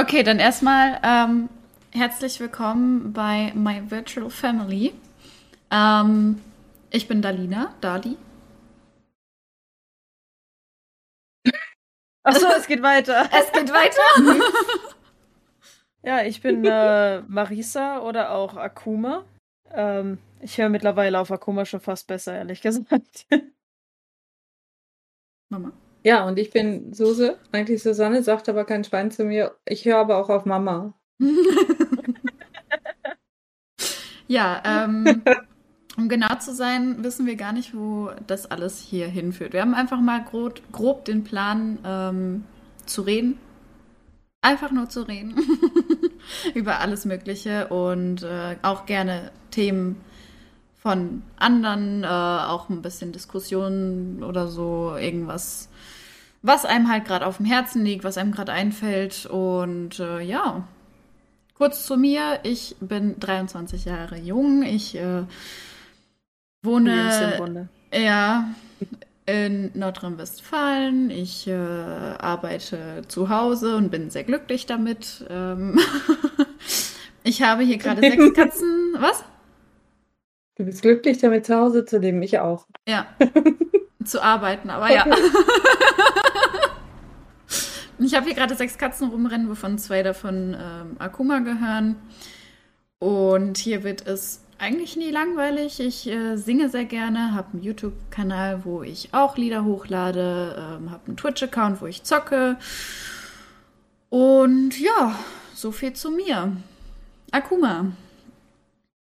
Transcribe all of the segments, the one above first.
Okay, dann erstmal ähm, herzlich willkommen bei My Virtual Family. Ähm, ich bin Dalina, Dali. Achso, es geht weiter. Es geht weiter. ja, ich bin äh, Marisa oder auch Akuma. Ähm, ich höre mittlerweile auf Akuma schon fast besser, ehrlich gesagt. Mama. Ja, und ich bin Suse, eigentlich Susanne, sagt aber kein Schwein zu mir. Ich höre aber auch auf Mama. ja, ähm, um genau zu sein, wissen wir gar nicht, wo das alles hier hinführt. Wir haben einfach mal grob, grob den Plan ähm, zu reden. Einfach nur zu reden. Über alles Mögliche und äh, auch gerne Themen von anderen, äh, auch ein bisschen Diskussionen oder so, irgendwas, was einem halt gerade auf dem Herzen liegt, was einem gerade einfällt. Und äh, ja, kurz zu mir, ich bin 23 Jahre jung, ich äh, wohne ja, in Nordrhein-Westfalen. Ich äh, arbeite zu Hause und bin sehr glücklich damit. Ähm ich habe hier gerade sechs Katzen. Was? Du bist glücklich damit zu Hause zu leben, ich auch. Ja. zu arbeiten, aber ja. Ich habe hier gerade sechs Katzen rumrennen, wovon zwei davon ähm, Akuma gehören. Und hier wird es eigentlich nie langweilig. Ich äh, singe sehr gerne, habe einen YouTube-Kanal, wo ich auch Lieder hochlade, ähm, habe einen Twitch-Account, wo ich zocke. Und ja, so viel zu mir. Akuma.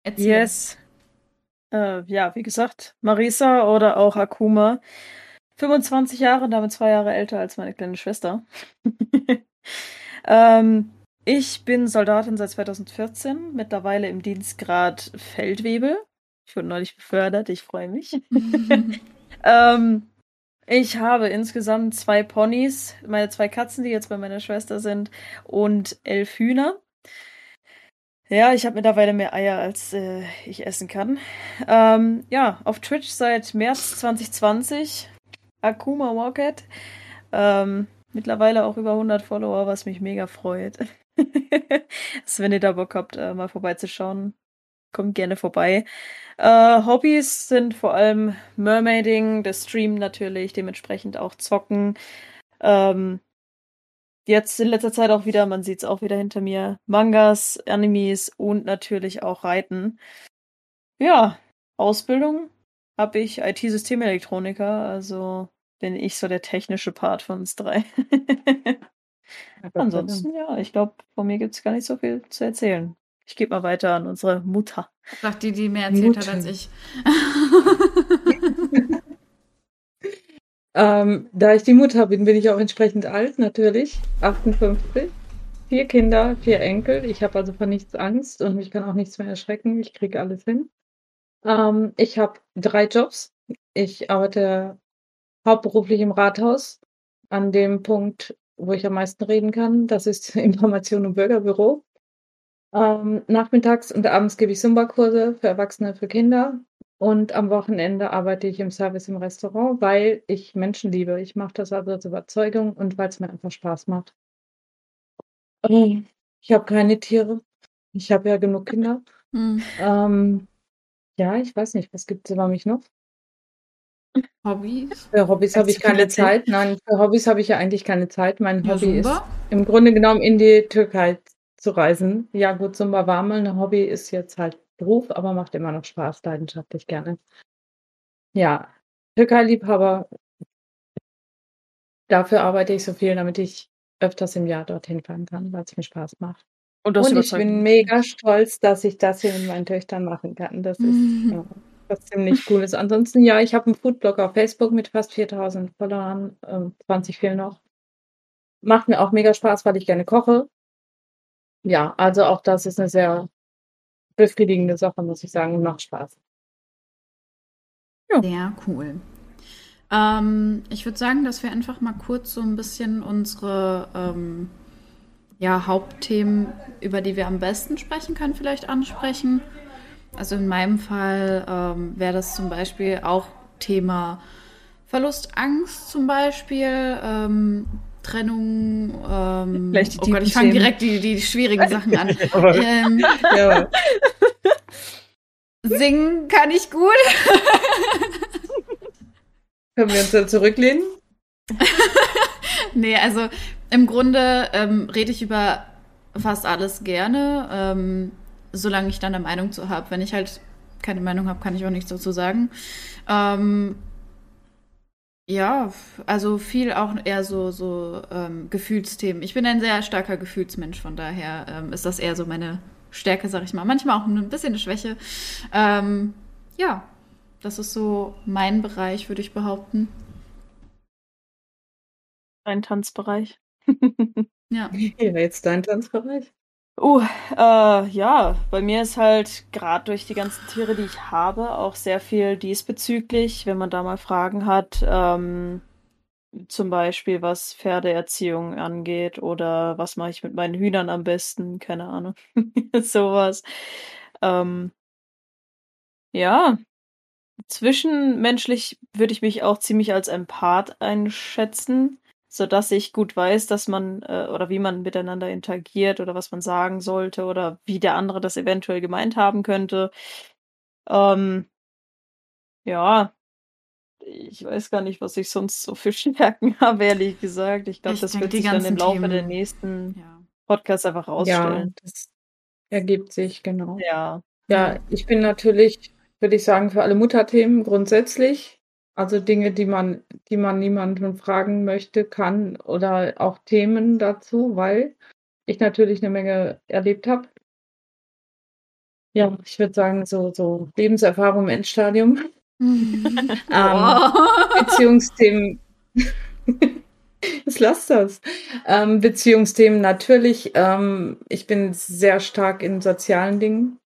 Erzähl. Yes. Äh, ja, wie gesagt, Marisa oder auch Akuma. 25 Jahre, damit zwei Jahre älter als meine kleine Schwester. ähm, ich bin Soldatin seit 2014, mittlerweile im Dienstgrad Feldwebel. Ich wurde neulich befördert, ich freue mich. ähm, ich habe insgesamt zwei Ponys, meine zwei Katzen, die jetzt bei meiner Schwester sind, und elf Hühner. Ja, ich habe mittlerweile mehr Eier, als äh, ich essen kann. Ähm, ja, auf Twitch seit März 2020. Akuma Walket. Ähm, mittlerweile auch über 100 Follower, was mich mega freut. also, wenn ihr da Bock habt, äh, mal vorbeizuschauen, kommt gerne vorbei. Äh, Hobbys sind vor allem Mermaiding, der Stream natürlich, dementsprechend auch Zocken. Ähm, jetzt in letzter Zeit auch wieder, man sieht es auch wieder hinter mir, Mangas, Animes und natürlich auch Reiten. Ja, Ausbildung habe ich IT-Systemelektroniker, also bin ich so der technische Part von uns drei. Ansonsten, ja, ich glaube, von mir gibt es gar nicht so viel zu erzählen. Ich gebe mal weiter an unsere Mutter. Sagt die, die mehr erzählt Mutter. hat als ich. ähm, da ich die Mutter bin, bin ich auch entsprechend alt, natürlich. 58. Vier Kinder, vier Enkel. Ich habe also vor nichts Angst und mich kann auch nichts mehr erschrecken. Ich kriege alles hin. Ähm, ich habe drei Jobs. Ich arbeite hauptberuflich im Rathaus. An dem Punkt wo ich am meisten reden kann. Das ist Information und Bürgerbüro. Ähm, nachmittags und abends gebe ich Zumba-Kurse für Erwachsene, für Kinder. Und am Wochenende arbeite ich im Service im Restaurant, weil ich Menschen liebe. Ich mache das also als Überzeugung und weil es mir einfach Spaß macht. Ähm, ich habe keine Tiere. Ich habe ja genug Kinder. Mhm. Ähm, ja, ich weiß nicht, was gibt es über mich noch? Hobbys? Für Hobbys habe ich keine Zeit. Nein, für Hobbys habe ich ja eigentlich keine Zeit. Mein ja, Hobby Zumba? ist im Grunde genommen in die Türkei zu reisen. Ja, gut, Zumba war mal ein Hobby, ist jetzt halt Beruf, aber macht immer noch Spaß, leidenschaftlich gerne. Ja, Türkei-Liebhaber. Dafür arbeite ich so viel, damit ich öfters im Jahr dorthin fahren kann, weil es mir Spaß macht. Und, Und ich bin mega stolz, dass ich das hier mit meinen Töchtern machen kann. Das ist ja, was ziemlich cool ist. Ansonsten, ja, ich habe einen Foodblog auf Facebook mit fast 4000 Followern, ähm, 20 fehlen noch. Macht mir auch mega Spaß, weil ich gerne koche. Ja, also auch das ist eine sehr befriedigende Sache, muss ich sagen, und macht Spaß. Ja. Sehr cool. Ähm, ich würde sagen, dass wir einfach mal kurz so ein bisschen unsere ähm, ja, Hauptthemen, über die wir am besten sprechen können, vielleicht ansprechen. Also in meinem Fall ähm, wäre das zum Beispiel auch Thema Verlustangst zum Beispiel. Ähm, Trennung. Ähm, Vielleicht die oh Gott, ich fange direkt die, die schwierigen Sachen an. Ähm, ja, singen kann ich gut. können wir uns da zurücklehnen? nee, also im Grunde ähm, rede ich über fast alles gerne, ähm, solange ich dann eine Meinung zu habe. Wenn ich halt keine Meinung habe, kann ich auch nichts dazu sagen. Ähm, ja, also viel auch eher so, so ähm, Gefühlsthemen. Ich bin ein sehr starker Gefühlsmensch, von daher ähm, ist das eher so meine Stärke, sag ich mal. Manchmal auch ein bisschen eine Schwäche. Ähm, ja, das ist so mein Bereich, würde ich behaupten. Ein Tanzbereich. Ja. Ja, jetzt dein Tanzbereich. Uh, äh, ja, bei mir ist halt gerade durch die ganzen Tiere, die ich habe, auch sehr viel diesbezüglich, wenn man da mal Fragen hat, ähm, zum Beispiel was Pferdeerziehung angeht oder was mache ich mit meinen Hühnern am besten, keine Ahnung, sowas. Ähm, ja, zwischenmenschlich würde ich mich auch ziemlich als Empath einschätzen sodass ich gut weiß, dass man äh, oder wie man miteinander interagiert oder was man sagen sollte oder wie der andere das eventuell gemeint haben könnte. Ähm, ja, ich weiß gar nicht, was ich sonst so für Stärken habe, ehrlich gesagt. Ich glaube, das wird sich dann im Laufe der Themen- nächsten ja. Podcasts einfach Ja, rausstellen. das ergibt sich, genau. Ja. Ja, ich bin natürlich, würde ich sagen, für alle Mutterthemen grundsätzlich. Also Dinge, die man, die man niemanden fragen möchte, kann oder auch Themen dazu, weil ich natürlich eine Menge erlebt habe. Ja, ich würde sagen, so, so Lebenserfahrung im Endstadium. Ähm. Beziehungsthemen. Was lasst das? Ähm, Beziehungsthemen natürlich. Ähm, ich bin sehr stark in sozialen Dingen.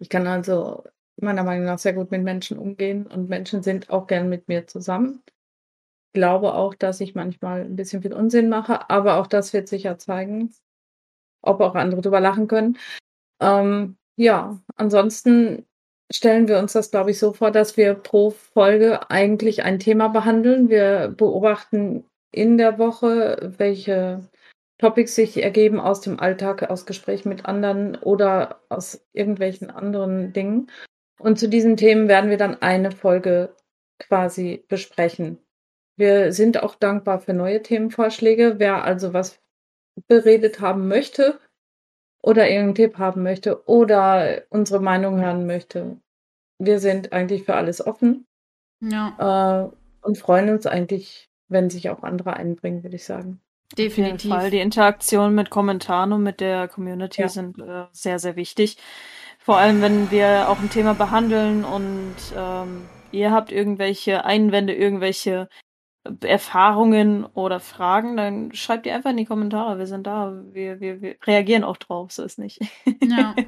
Ich kann also meiner Meinung nach sehr gut mit Menschen umgehen und Menschen sind auch gern mit mir zusammen. Ich glaube auch, dass ich manchmal ein bisschen viel Unsinn mache, aber auch das wird sicher zeigen, ob auch andere drüber lachen können. Ähm, ja, ansonsten stellen wir uns das, glaube ich, so vor, dass wir pro Folge eigentlich ein Thema behandeln. Wir beobachten in der Woche, welche Topics sich ergeben aus dem Alltag, aus Gesprächen mit anderen oder aus irgendwelchen anderen Dingen. Und zu diesen Themen werden wir dann eine Folge quasi besprechen. Wir sind auch dankbar für neue Themenvorschläge. Wer also was beredet haben möchte oder irgendeinen Tipp haben möchte oder unsere Meinung hören möchte, wir sind eigentlich für alles offen Ja, äh, und freuen uns eigentlich, wenn sich auch andere einbringen, würde ich sagen. Definitiv. Fall. Die Interaktion mit Kommentaren und mit der Community Ja. sind äh, sehr, sehr wichtig. Vor allem, wenn wir auch ein Thema behandeln und ähm, ihr habt irgendwelche Einwände, irgendwelche Erfahrungen oder Fragen, dann schreibt die einfach in die Kommentare. Wir sind da. Wir, wir, wir reagieren auch drauf, so ist nicht. Ja.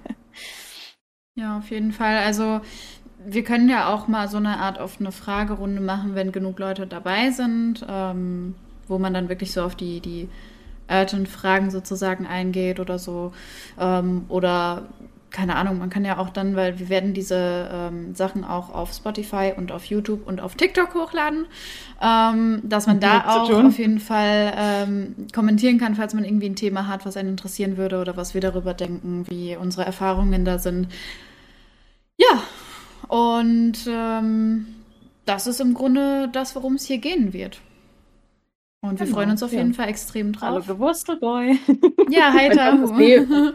Ja, auf jeden Fall. Also wir können ja auch mal so eine Art offene Fragerunde machen, wenn genug Leute dabei sind, ähm, wo man dann wirklich so auf die, die urgent Fragen sozusagen eingeht oder so. Ähm, oder keine Ahnung, man kann ja auch dann, weil wir werden diese ähm, Sachen auch auf Spotify und auf YouTube und auf TikTok hochladen, ähm, dass man da auch tun. auf jeden Fall ähm, kommentieren kann, falls man irgendwie ein Thema hat, was einen interessieren würde oder was wir darüber denken, wie unsere Erfahrungen da sind. Ja, und ähm, das ist im Grunde das, worum es hier gehen wird. Und wir Genau, freuen uns auf ja. jeden Fall extrem Hallo drauf. Gewurstelboy. Ja, heiter. Das Leben.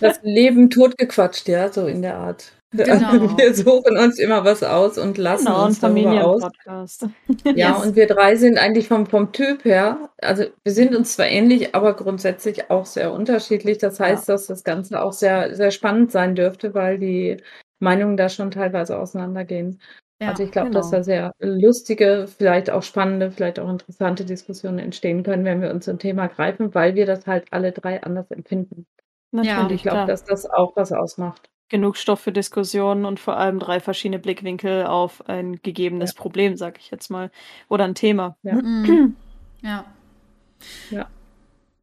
Das Leben totgequatscht, ja, so in der Art. Genau. Wir suchen uns immer was aus und lassen Genau, uns darüber aus. Ja, Yes. und wir drei sind eigentlich vom, vom Typ her, also wir sind uns zwar ähnlich, aber grundsätzlich auch sehr unterschiedlich. Das heißt, dass das Ganze auch sehr, sehr spannend sein dürfte, weil die Meinungen da schon teilweise auseinandergehen. Ja, also ich glaube, genau. dass da sehr lustige, vielleicht auch spannende, vielleicht auch interessante Diskussionen entstehen können, wenn wir uns ein Thema greifen, weil wir das halt alle drei anders empfinden. Und Natürlich, ich glaube, dass das auch was ausmacht. genug Stoff für Diskussionen und vor allem drei verschiedene Blickwinkel auf ein gegebenes Problem, sag ich jetzt mal. Oder ein Thema. Ja. Mhm. Ja. Ja.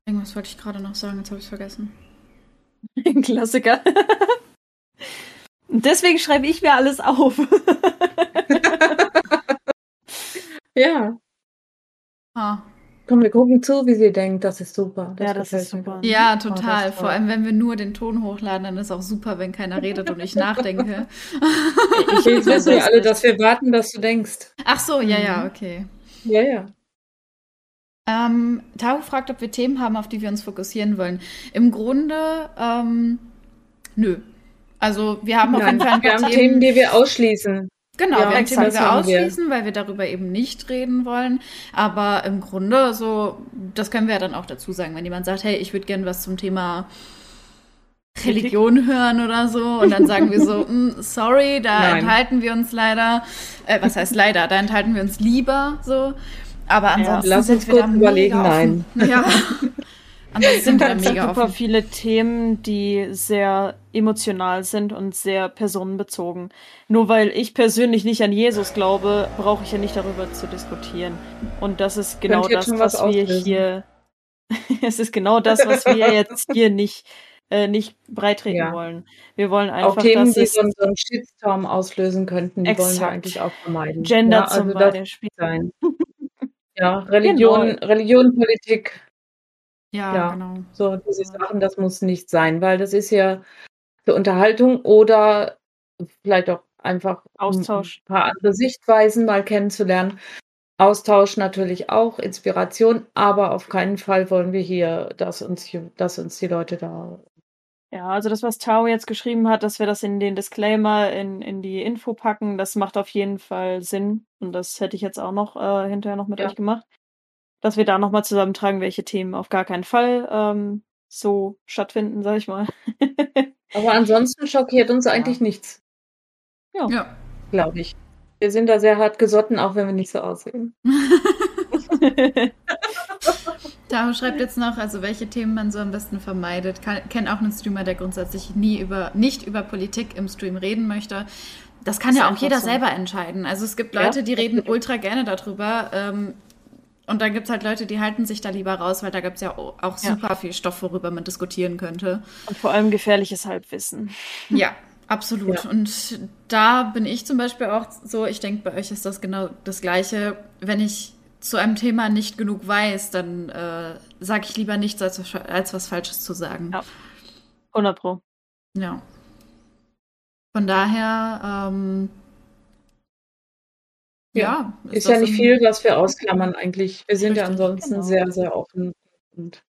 Irgendwas wollte ich gerade noch sagen, jetzt habe ich es vergessen. Ein Klassiker. Deswegen schreibe ich mir alles auf. Ja, Ah. Komm, wir gucken zu, wie sie denkt. Das ist super. Ja, das ist mir. super. Ja, Oh, das total. ist Vor allem, wenn wir nur den Ton hochladen, dann ist auch super, wenn keiner redet und ich nachdenke. Ich jetzt wissen wir alle, dass wir warten, dass du denkst. Ach so, ja, Mhm. ja, okay. Ja, ja. Ähm, Taro fragt, ob wir Themen haben, auf die wir uns fokussieren wollen. Im Grunde, ähm, nö. Also wir haben auf jeden Fall ein wir paar haben Themen. Die wir ausschließen. Genau, Ja, wir haben Themen, die wir haben wir. ausschließen, weil wir darüber eben nicht reden wollen. Aber im Grunde, so, das können wir ja dann auch dazu sagen, wenn jemand sagt, hey, ich würde gerne was zum Thema Religion hören oder so. Und dann sagen wir so, "Mm, sorry, da Nein. enthalten wir uns leider. Äh, was heißt leider? Da enthalten wir uns lieber so. Aber ansonsten lass sind uns wir kurz überlegen, offen. Ja. da Es sind mega super offen. viele Themen, die sehr emotional sind und sehr personenbezogen. Nur weil ich persönlich nicht an Jesus glaube, brauche ich ja nicht darüber zu diskutieren. Und das ist genau das, was, was wir hier. es ist genau das, was wir jetzt hier nicht, äh, nicht breitreten Ja. wollen. Wir wollen Auch einfach, Themen, dass die es so einen, so einen Shitstorm auslösen könnten, die wollen wir Exakt. eigentlich auch vermeiden. Gender ja, zum also das Beispiel. sein. Ja, Religion, Genau. Religion, Politik, Ja, Ja. genau. so diese Sachen, das muss nicht sein, weil das ist ja für Unterhaltung oder vielleicht auch einfach Austausch. ein paar andere Sichtweisen mal kennenzulernen. Austausch natürlich auch, Inspiration, aber auf keinen Fall wollen wir hier, dass uns, dass uns die Leute da. Ja, also das, was Tao jetzt geschrieben hat, dass wir das in den Disclaimer in, in die Info packen, das macht auf jeden Fall Sinn. Und das hätte ich jetzt auch noch äh, hinterher noch mit Ja. euch gemacht. Dass wir da nochmal zusammentragen, welche Themen auf gar keinen Fall ähm, so stattfinden, sag ich mal. Aber ansonsten schockiert uns eigentlich nichts, Ja. glaube ich. Wir sind da sehr hart gesotten, auch wenn wir nicht so aussehen. Taro schreibt jetzt noch, also welche Themen man so am besten vermeidet. Kenne auch einen Streamer, der grundsätzlich nie über, nicht über Politik im Stream reden möchte. Das kann Ist ja auch jeder so. selber entscheiden. Also es gibt Ja, Leute, die reden ultra gerne darüber. Ähm, und dann gibt es halt Leute, die halten sich da lieber raus, weil da gibt es ja auch auch Ja. super viel Stoff, worüber man diskutieren könnte. Und vor allem gefährliches Halbwissen. Ja, absolut. Ja. Und da bin ich zum Beispiel auch so, ich denke, bei euch ist das genau das Gleiche. Wenn ich zu einem Thema nicht genug weiß, dann äh, sage ich lieber nichts, als, was- als was Falsches zu sagen. Ja. 100 Pro. Ja. Von daher, ähm, ja. Ist ja das nicht viel, was wir ausklammern eigentlich. Wir sind ja Richtig, ansonsten genau. sehr, sehr offen und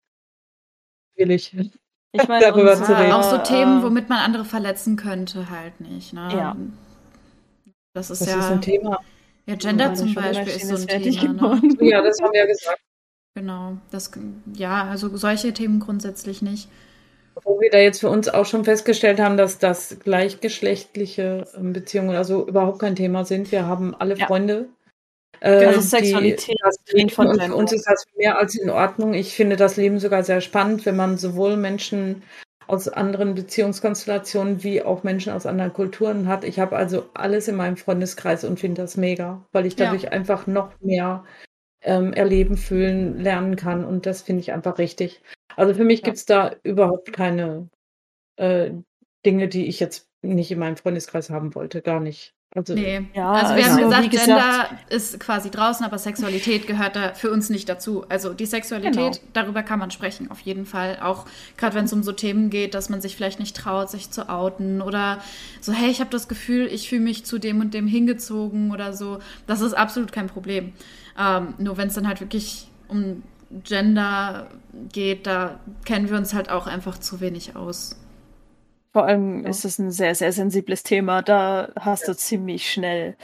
willig. Ich meine, Darüber zu reden. Auch so Themen, womit man andere verletzen könnte, halt nicht. Ne? Ja. Das ist Das ja. ist ein Thema. Ja, Gender zum Beispiel ist so ein ist Thema. Ne? Ja, das haben wir ja gesagt. Genau. Das, ja, also solche Themen grundsätzlich nicht. Wo wir da jetzt für uns auch schon festgestellt haben, dass das gleichgeschlechtliche ähm, Beziehungen also überhaupt kein Thema sind. Wir haben alle Ja. Freunde. äh, Also die Sexualität trennt von und für uns ist das mehr als in Ordnung. Ich finde das Leben sogar sehr spannend, wenn man sowohl Menschen aus anderen Beziehungskonstellationen wie auch Menschen aus anderen Kulturen hat. Ich habe also alles in meinem Freundeskreis und finde das mega, weil ich Ja. dadurch einfach noch mehr ähm, erleben, fühlen, lernen kann und das finde ich einfach richtig. Also für mich Ja. gibt es da überhaupt keine äh, Dinge, die ich jetzt nicht in meinem Freundeskreis haben wollte, gar nicht. Also Nee. Ja, also wir also haben gesagt, gesagt- Gender ist quasi draußen, aber Sexualität gehört da für uns nicht dazu. Also die Sexualität, Genau. darüber kann man sprechen, auf jeden Fall. Auch gerade wenn es um so Themen geht, dass man sich vielleicht nicht traut, sich zu outen oder so, hey, ich habe das Gefühl, ich fühle mich zu dem und dem hingezogen oder so. Das ist absolut kein Problem. Ähm, nur wenn es dann halt wirklich um Gender geht, da kennen wir uns halt auch einfach zu wenig aus. Vor allem Ja. ist es ein sehr, sehr sensibles Thema. Da hast du ziemlich schnell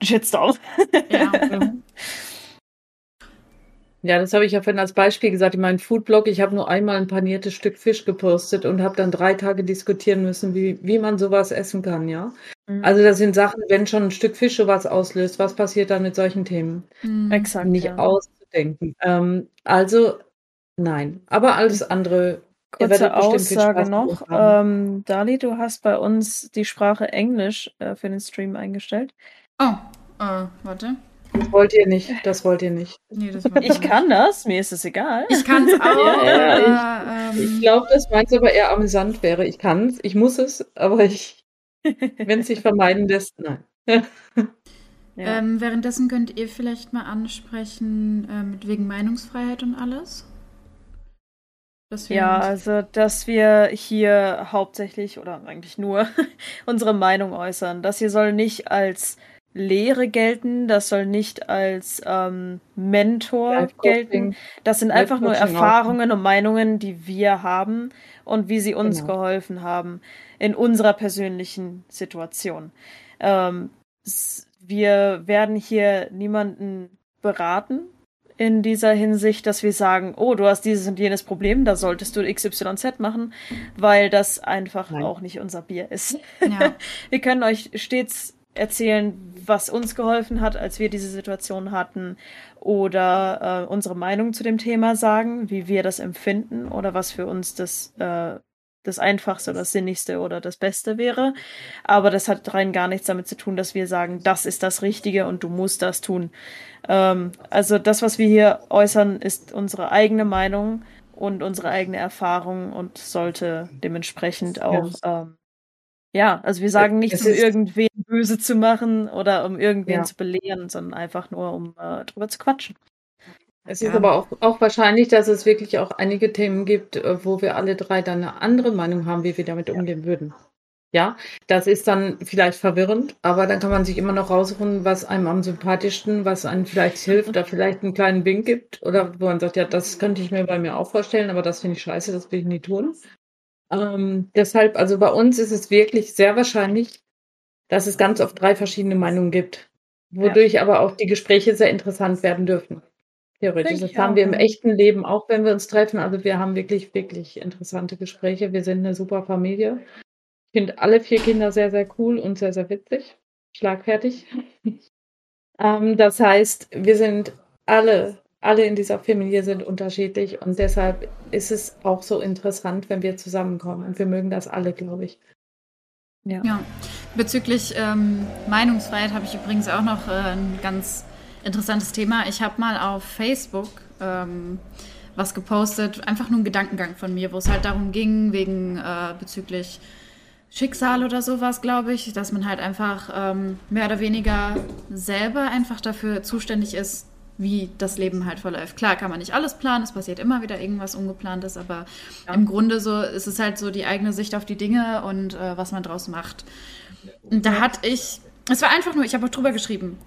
einen Shitstorm. Ja. Mhm. Ja, das habe ich ja vorhin als Beispiel gesagt. In meinem Foodblog, ich habe nur einmal ein paniertes Stück Fisch gepostet und habe dann drei Tage diskutieren müssen, wie, wie man sowas essen kann, ja. Also das sind Sachen, wenn schon ein Stück Fisch sowas auslöst, was passiert dann mit solchen Themen? Hm. Exakt. Nicht ja. Auszudenken. Ähm, also nein, aber alles andere. Kurze Aussage noch. Ähm, Dali, du hast bei uns die Sprache Englisch äh, für den Stream eingestellt. Oh, äh, warte. Das wollt ihr nicht, das wollt ihr nicht. Nee, das war Ich kann das, mir ist es egal. Ich kann es auch. Ja, ja, aber, Ich ähm, glaube, dass meins aber eher amüsant wäre. Ich kann es, ich muss es, aber ich, wenn es sich vermeiden lässt, nein. Ja. Ähm, währenddessen könnt ihr vielleicht mal ansprechen, äh, mit wegen Meinungsfreiheit und alles. ja, also, dass wir hier hauptsächlich oder eigentlich nur unsere Meinung äußern. Das hier soll nicht als Lehre gelten, das soll nicht als ähm, Mentor gelten. Das sind einfach nur Erfahrungen und Meinungen, die wir haben und wie sie uns genau. geholfen haben in unserer persönlichen Situation. Ähm, wir werden hier niemanden beraten in dieser Hinsicht, dass wir sagen, oh, du hast dieses und jenes Problem, da solltest du XYZ machen, weil das einfach Nein. auch nicht unser Bier ist. Ja. wir können euch stets erzählen, was uns geholfen hat, als wir diese Situation hatten, oder äh, unsere Meinung zu dem Thema sagen, wie wir das empfinden oder was für uns das äh, das Einfachste oder das Sinnigste oder das Beste wäre. Aber das hat rein gar nichts damit zu tun, dass wir sagen, das ist das Richtige und du musst das tun. Ähm, also das, was wir hier äußern, ist unsere eigene Meinung und unsere eigene Erfahrung und sollte dementsprechend auch ja. Ähm, ja, also wir sagen nicht, um irgendwen böse zu machen oder um irgendwen ja. zu belehren, sondern einfach nur, um äh, drüber zu quatschen. Es ja. ist aber auch, auch wahrscheinlich, dass es wirklich auch einige Themen gibt, äh, wo wir alle drei dann eine andere Meinung haben, wie wir damit umgehen würden. Ja, das ist dann vielleicht verwirrend, aber dann kann man sich immer noch raussuchen, was einem am sympathischsten, was einem vielleicht hilft, da vielleicht einen kleinen Wink gibt oder wo man sagt, ja, das könnte ich mir bei mir auch vorstellen, aber das finde ich scheiße, das will ich nie tun. Ähm, deshalb, also bei uns ist es wirklich sehr wahrscheinlich, dass es ganz oft drei verschiedene Meinungen gibt, wodurch ja. aber auch die Gespräche sehr interessant werden dürfen. Theoretisch. Das haben wir im echten Leben auch, wenn wir uns treffen. Also wir haben wirklich, wirklich interessante Gespräche. Wir sind eine super Familie. Ich finde alle vier Kinder sehr, sehr cool und sehr, sehr witzig. Schlagfertig. ähm, das heißt, wir sind alle, alle in dieser Familie sind unterschiedlich und deshalb ist es auch so interessant, wenn wir zusammenkommen. Und wir mögen das alle, glaube ich. Ja. ja. Bezüglich ähm, Meinungsfreiheit habe ich übrigens auch noch äh, ein ganz interessantes Thema. Ich habe mal auf Facebook ähm, was gepostet, einfach nur ein Gedankengang von mir, wo es halt darum ging, wegen äh, bezüglich Schicksal oder sowas, glaube ich, dass man halt einfach ähm, mehr oder weniger selber einfach dafür zuständig ist, wie das Leben halt verläuft. Klar kann man nicht alles planen, es passiert immer wieder irgendwas Ungeplantes, aber ja. im Grunde so ist es halt so die eigene Sicht auf die Dinge und äh, was man draus macht. Und da hatte ich, es war einfach nur, ich habe auch drüber geschrieben,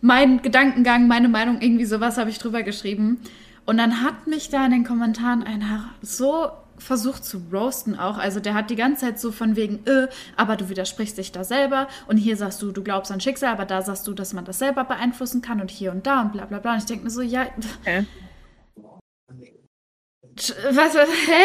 mein Gedankengang, meine Meinung, irgendwie sowas habe ich drüber geschrieben. Und dann hat mich da in den Kommentaren einer so versucht zu roasten auch. Also der hat die ganze Zeit so von wegen, äh, aber du widersprichst dich da selber und hier sagst du, du glaubst an Schicksal, aber da sagst du, dass man das selber beeinflussen kann und hier und da und bla bla bla. Und ich denke mir so, ja. Okay. Was, was, hä?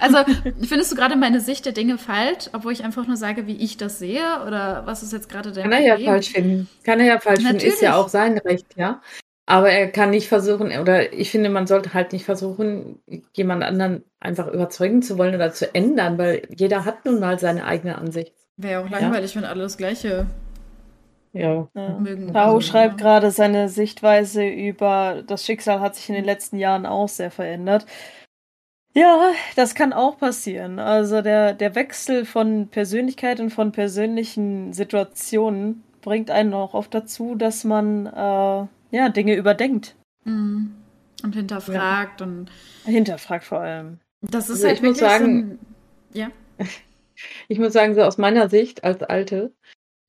also, findest du gerade meine Sicht der Dinge falsch, obwohl ich einfach nur sage, wie ich das sehe? Oder was ist jetzt gerade der Kann er ja falsch finden. Kann er ja falsch Natürlich. finden. Ist ja auch sein Recht, ja. Aber er kann nicht versuchen, oder ich finde, man sollte halt nicht versuchen, jemand anderen einfach überzeugen zu wollen oder zu ändern, weil jeder hat nun mal seine eigene Ansicht. Wäre auch langweilig, ja? wenn alle das Gleiche ja. mögen. Tao schreibt gerade, seine Sichtweise über das Schicksal hat sich in den letzten Jahren auch sehr verändert. Ja, das kann auch passieren. Also der, der Wechsel von Persönlichkeit und von persönlichen Situationen bringt einen auch oft dazu, dass man äh, ja Dinge überdenkt. Mhm. Und hinterfragt ja. und hinterfragt vor allem. Das ist also halt ich muss sagen, so ein, ja. Ich muss sagen, so aus meiner Sicht als Alte,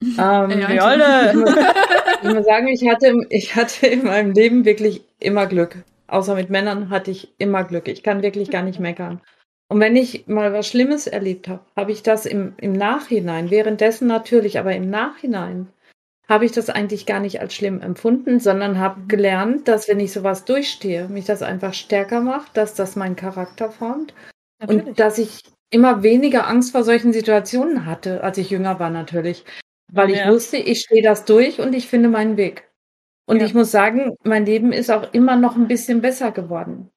ähm, Ey, Alter. Ich, muss, ich muss sagen, ich hatte, ich hatte in meinem Leben wirklich immer Glück. Außer mit Männern hatte ich immer Glück. Ich kann wirklich gar nicht meckern. Und wenn ich mal was Schlimmes erlebt habe, habe ich das im, im Nachhinein, währenddessen natürlich, aber im Nachhinein, habe ich das eigentlich gar nicht als schlimm empfunden, sondern habe gelernt, dass wenn ich sowas durchstehe, mich das einfach stärker macht, dass das meinen Charakter formt natürlich. und dass ich immer weniger Angst vor solchen Situationen hatte, als ich jünger war natürlich. Weil ich ja. wusste, ich stehe das durch und ich finde meinen Weg. Und ja. ich muss sagen, mein Leben ist auch immer noch ein bisschen besser geworden.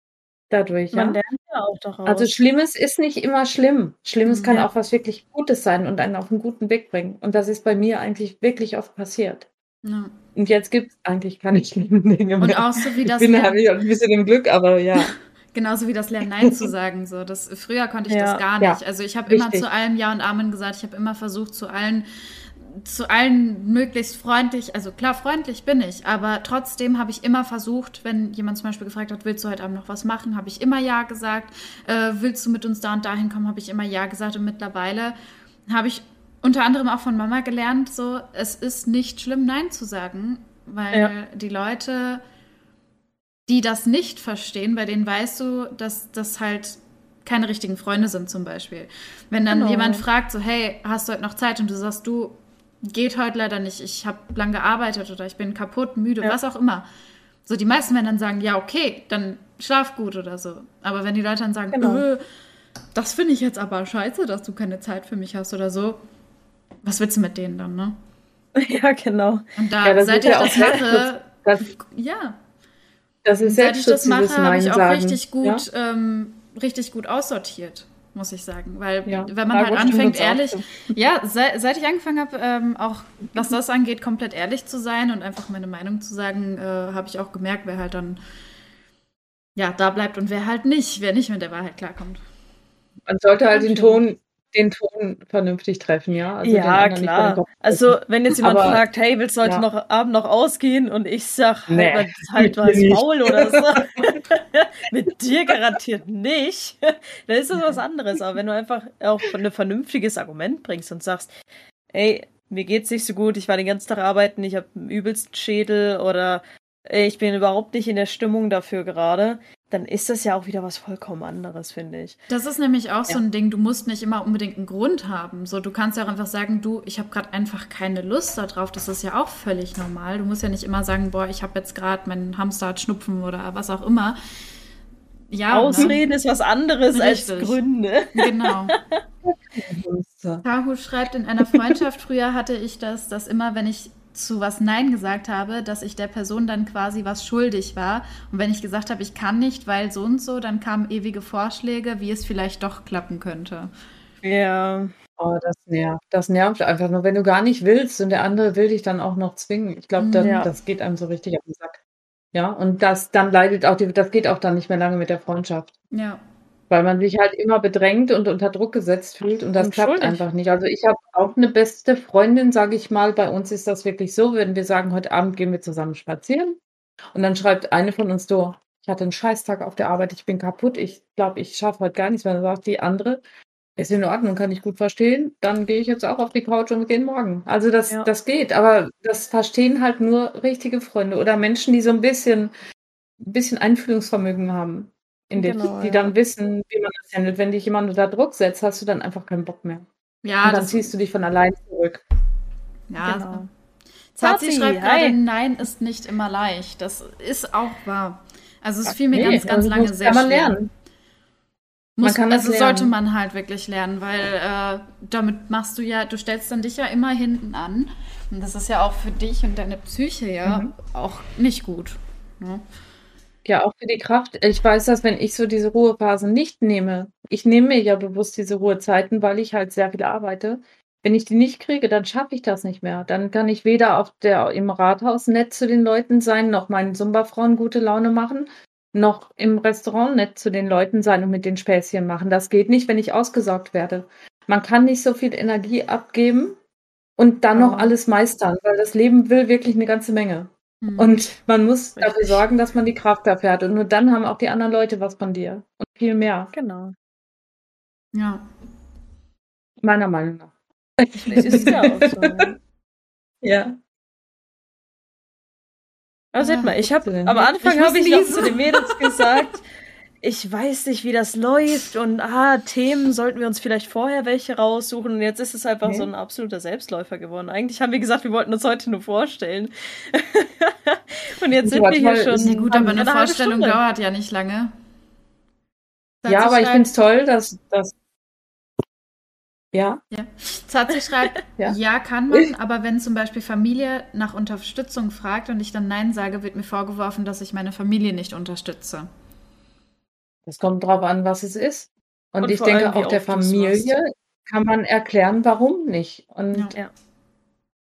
Dadurch, Man ja. lernt ja auch daraus. Also Schlimmes ist nicht immer schlimm. Schlimmes kann auch was wirklich Gutes sein und einen auf einen guten Weg bringen. Und das ist bei mir eigentlich wirklich oft passiert. Ja. Und jetzt gibt es eigentlich keine schlimmen Dinge mehr. Und auch so wie das. Ich bin halt ein bisschen im Glück, aber ja. Genauso wie das Lernen Nein zu sagen. So, das, früher konnte ich ja, das gar nicht. Also ich habe immer zu allem Ja und Amen gesagt. Ich habe immer versucht, zu allen zu allen möglichst freundlich, also klar, freundlich bin ich, aber trotzdem habe ich immer versucht, wenn jemand zum Beispiel gefragt hat, willst du heute Abend noch was machen, habe ich immer Ja gesagt. Äh, willst du mit uns da und dahin kommen, habe ich immer Ja gesagt. Und mittlerweile habe ich unter anderem auch von Mama gelernt, so, es ist nicht schlimm, Nein zu sagen, weil ja. die Leute, die das nicht verstehen, bei denen weißt du, dass das halt keine richtigen Freunde sind zum Beispiel. Wenn dann genau. jemand fragt, so, hey, hast du heute noch Zeit? Und du sagst, du, geht heute leider nicht, ich habe lang gearbeitet oder ich bin kaputt, müde, ja. was auch immer. So, die meisten werden dann sagen, ja, okay, dann schlaf gut oder so. Aber wenn die Leute dann sagen, genau. Öh, das finde ich jetzt aber scheiße, dass du keine Zeit für mich hast oder so, was willst du mit denen dann, ne? Ja, genau. Und da, ja, seit ich ja das mache, das, ja. Das ist seit ich das mache, habe ich auch richtig gut ja? ähm, richtig gut aussortiert, muss ich sagen. Weil ja, wenn man halt anfängt, ehrlich, ja, seit, seit, ich angefangen habe, ähm, auch was das angeht, komplett ehrlich zu sein und einfach meine Meinung zu sagen, äh, habe ich auch gemerkt, wer halt dann ja da bleibt und wer halt nicht, wer nicht mit der Wahrheit klarkommt. Man sollte halt den Ton den Ton vernünftig treffen, ja? Also ja, klar. Also, wenn jetzt jemand Aber, fragt, hey, willst du heute ja. noch Abend noch ausgehen? Und ich sag, nee, halt, halt was faul oder so. Mit dir garantiert nicht. dann ist das was anderes. Aber wenn du einfach auch ein vernünftiges Argument bringst und sagst, ey, mir geht's nicht so gut, ich war den ganzen Tag arbeiten, ich habe einen übelsten Schädel oder ich bin überhaupt nicht in der Stimmung dafür gerade, dann ist das ja auch wieder was vollkommen anderes, finde ich. Das ist nämlich auch ja. so ein Ding, du musst nicht immer unbedingt einen Grund haben. So, du kannst ja auch einfach sagen, du, ich habe gerade einfach keine Lust darauf. Das ist ja auch völlig normal. Du musst ja nicht immer sagen, boah, ich habe jetzt gerade meinen Hamster hat Schnupfen oder was auch immer. Ja, ne? Ausreden ne? ist was anderes Richtig. als Gründe. Genau. Tahu schreibt, in einer Freundschaft früher hatte ich das, dass immer, wenn ich zu was Nein gesagt habe, dass ich der Person dann quasi was schuldig war. Und wenn ich gesagt habe, ich kann nicht, weil so und so, dann kamen ewige Vorschläge, wie es vielleicht doch klappen könnte. Ja. Oh, das nervt. Das nervt einfach nur, wenn du gar nicht willst und der andere will dich dann auch noch zwingen. Ich glaube, ja. das geht einem so richtig auf den Sack. Ja, und das dann leidet auch die, das geht auch dann nicht mehr lange mit der Freundschaft. Ja. Weil man sich halt immer bedrängt und unter Druck gesetzt fühlt und das klappt einfach nicht. Also ich habe auch eine beste Freundin, sage ich mal. Bei uns ist das wirklich so, wenn wir sagen, heute Abend gehen wir zusammen spazieren. Und dann schreibt eine von uns so, ich hatte einen Scheißtag auf der Arbeit, ich bin kaputt, ich glaube, ich schaffe heute gar nichts mehr. Dann sagt die andere, ist in Ordnung, kann ich gut verstehen. Dann gehe ich jetzt auch auf die Couch und wir gehen morgen. Also das, ja. das geht, aber das verstehen halt nur richtige Freunde oder Menschen, die so ein bisschen, ein bisschen Einfühlungsvermögen haben in dich, genau, die ja. dann wissen, wie man das handelt. Wenn dich jemand unter Druck setzt, hast du dann einfach keinen Bock mehr. Ja, und dann ziehst du dich von allein zurück. Ja, genau. Zazi schreibt gerade, nein ist nicht immer leicht. Das ist auch wahr. Also es fiel mir nee, ganz, ganz also lange sehr kann man schwer. Lernen. Muss, man also lernen. sollte man halt wirklich lernen, weil äh, damit machst du ja, du stellst dann dich ja immer hinten an. Und das ist ja auch für dich und deine Psyche ja mhm. auch nicht gut. Ne? Ja, auch für die Kraft. Ich weiß das, wenn ich so diese Ruhephasen nicht nehme. Ich nehme mir ja bewusst diese Ruhezeiten, weil ich halt sehr viel arbeite. Wenn ich die nicht kriege, dann schaffe ich das nicht mehr. Dann kann ich weder auf der, im Rathaus nett zu den Leuten sein, noch meinen Zumba-Frauen gute Laune machen, noch im Restaurant nett zu den Leuten sein und mit den Späßchen machen. Das geht nicht, wenn ich ausgesaugt werde. Man kann nicht so viel Energie abgeben und dann noch alles meistern, weil das Leben will wirklich eine ganze Menge. Mhm. Und man muss Richtig. dafür sorgen, dass man die Kraft dafür hat. Und nur dann haben auch die anderen Leute was von dir. Und viel mehr. Genau. Ja. Meiner Meinung nach. Ist ja auch so. ja. Also, ja, mal, ich habe am Anfang habe ich noch zu den Mädels gesagt, ich weiß nicht, wie das läuft und ah, Themen sollten wir uns vielleicht vorher welche raussuchen und jetzt ist es einfach okay. so ein absoluter Selbstläufer geworden. Eigentlich haben wir gesagt, wir wollten uns heute nur vorstellen. und jetzt sind wir hier schon. Nee, gut, aber eine, eine Vorstellung dauert ja nicht lange. Das ja, aber ich finde es toll, dass das. Ja. ja. Zazi schreibt, ja. ja, kann man, aber wenn zum Beispiel Familie nach Unterstützung fragt und ich dann Nein sage, wird mir vorgeworfen, dass ich meine Familie nicht unterstütze. Das kommt drauf an, was es ist. Und, und ich denke, auch der Familie kann man erklären, warum nicht. Und ja.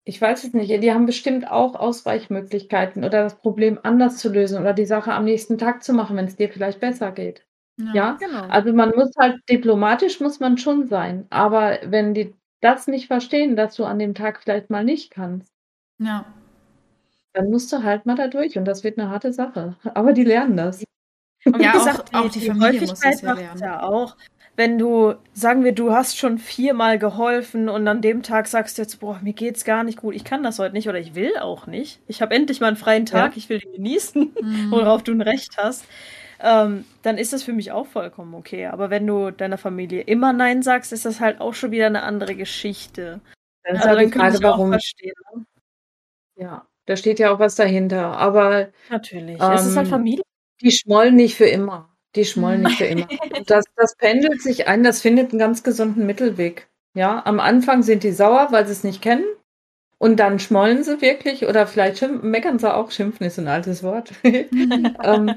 ich weiß es nicht, die haben bestimmt auch Ausweichmöglichkeiten oder das Problem anders zu lösen oder die Sache am nächsten Tag zu machen, wenn es dir vielleicht besser geht. Ja, ja? Genau. also man muss halt diplomatisch muss man schon sein, aber wenn die das nicht verstehen, dass du an dem Tag vielleicht mal nicht kannst. Ja. Dann musst du halt mal da durch und das wird eine harte Sache. Aber die lernen das. Und wie Ja, gesagt, auch- die, auch die die Familie muss Häufigkeit das ja macht lernen. ja auch. Wenn du, sagen wir, du hast schon viermal geholfen und an dem Tag sagst du jetzt, boah, mir geht's gar nicht gut, ich kann das heute nicht oder ich will auch nicht. Ich habe endlich mal einen freien Tag, Ja. ich will den genießen, Mhm. worauf du ein Recht hast. Ähm, dann ist das für mich auch vollkommen okay. Aber wenn du deiner Familie immer Nein sagst, ist das halt auch schon wieder eine andere Geschichte. Das ist Also halt dann kann Frage, ich auch warum. verstehen. Ne? Ja, da steht ja auch was dahinter. Aber Natürlich. es ist halt Ähm, Familie. Die schmollen nicht für immer. Die schmollen nicht für immer. Und das, das pendelt sich ein, das findet einen ganz gesunden Mittelweg. Ja, am Anfang sind die sauer, weil sie es nicht kennen. Und dann schmollen sie wirklich oder vielleicht schimpfen, meckern sie auch. Schimpfen ist ein altes Wort. ähm,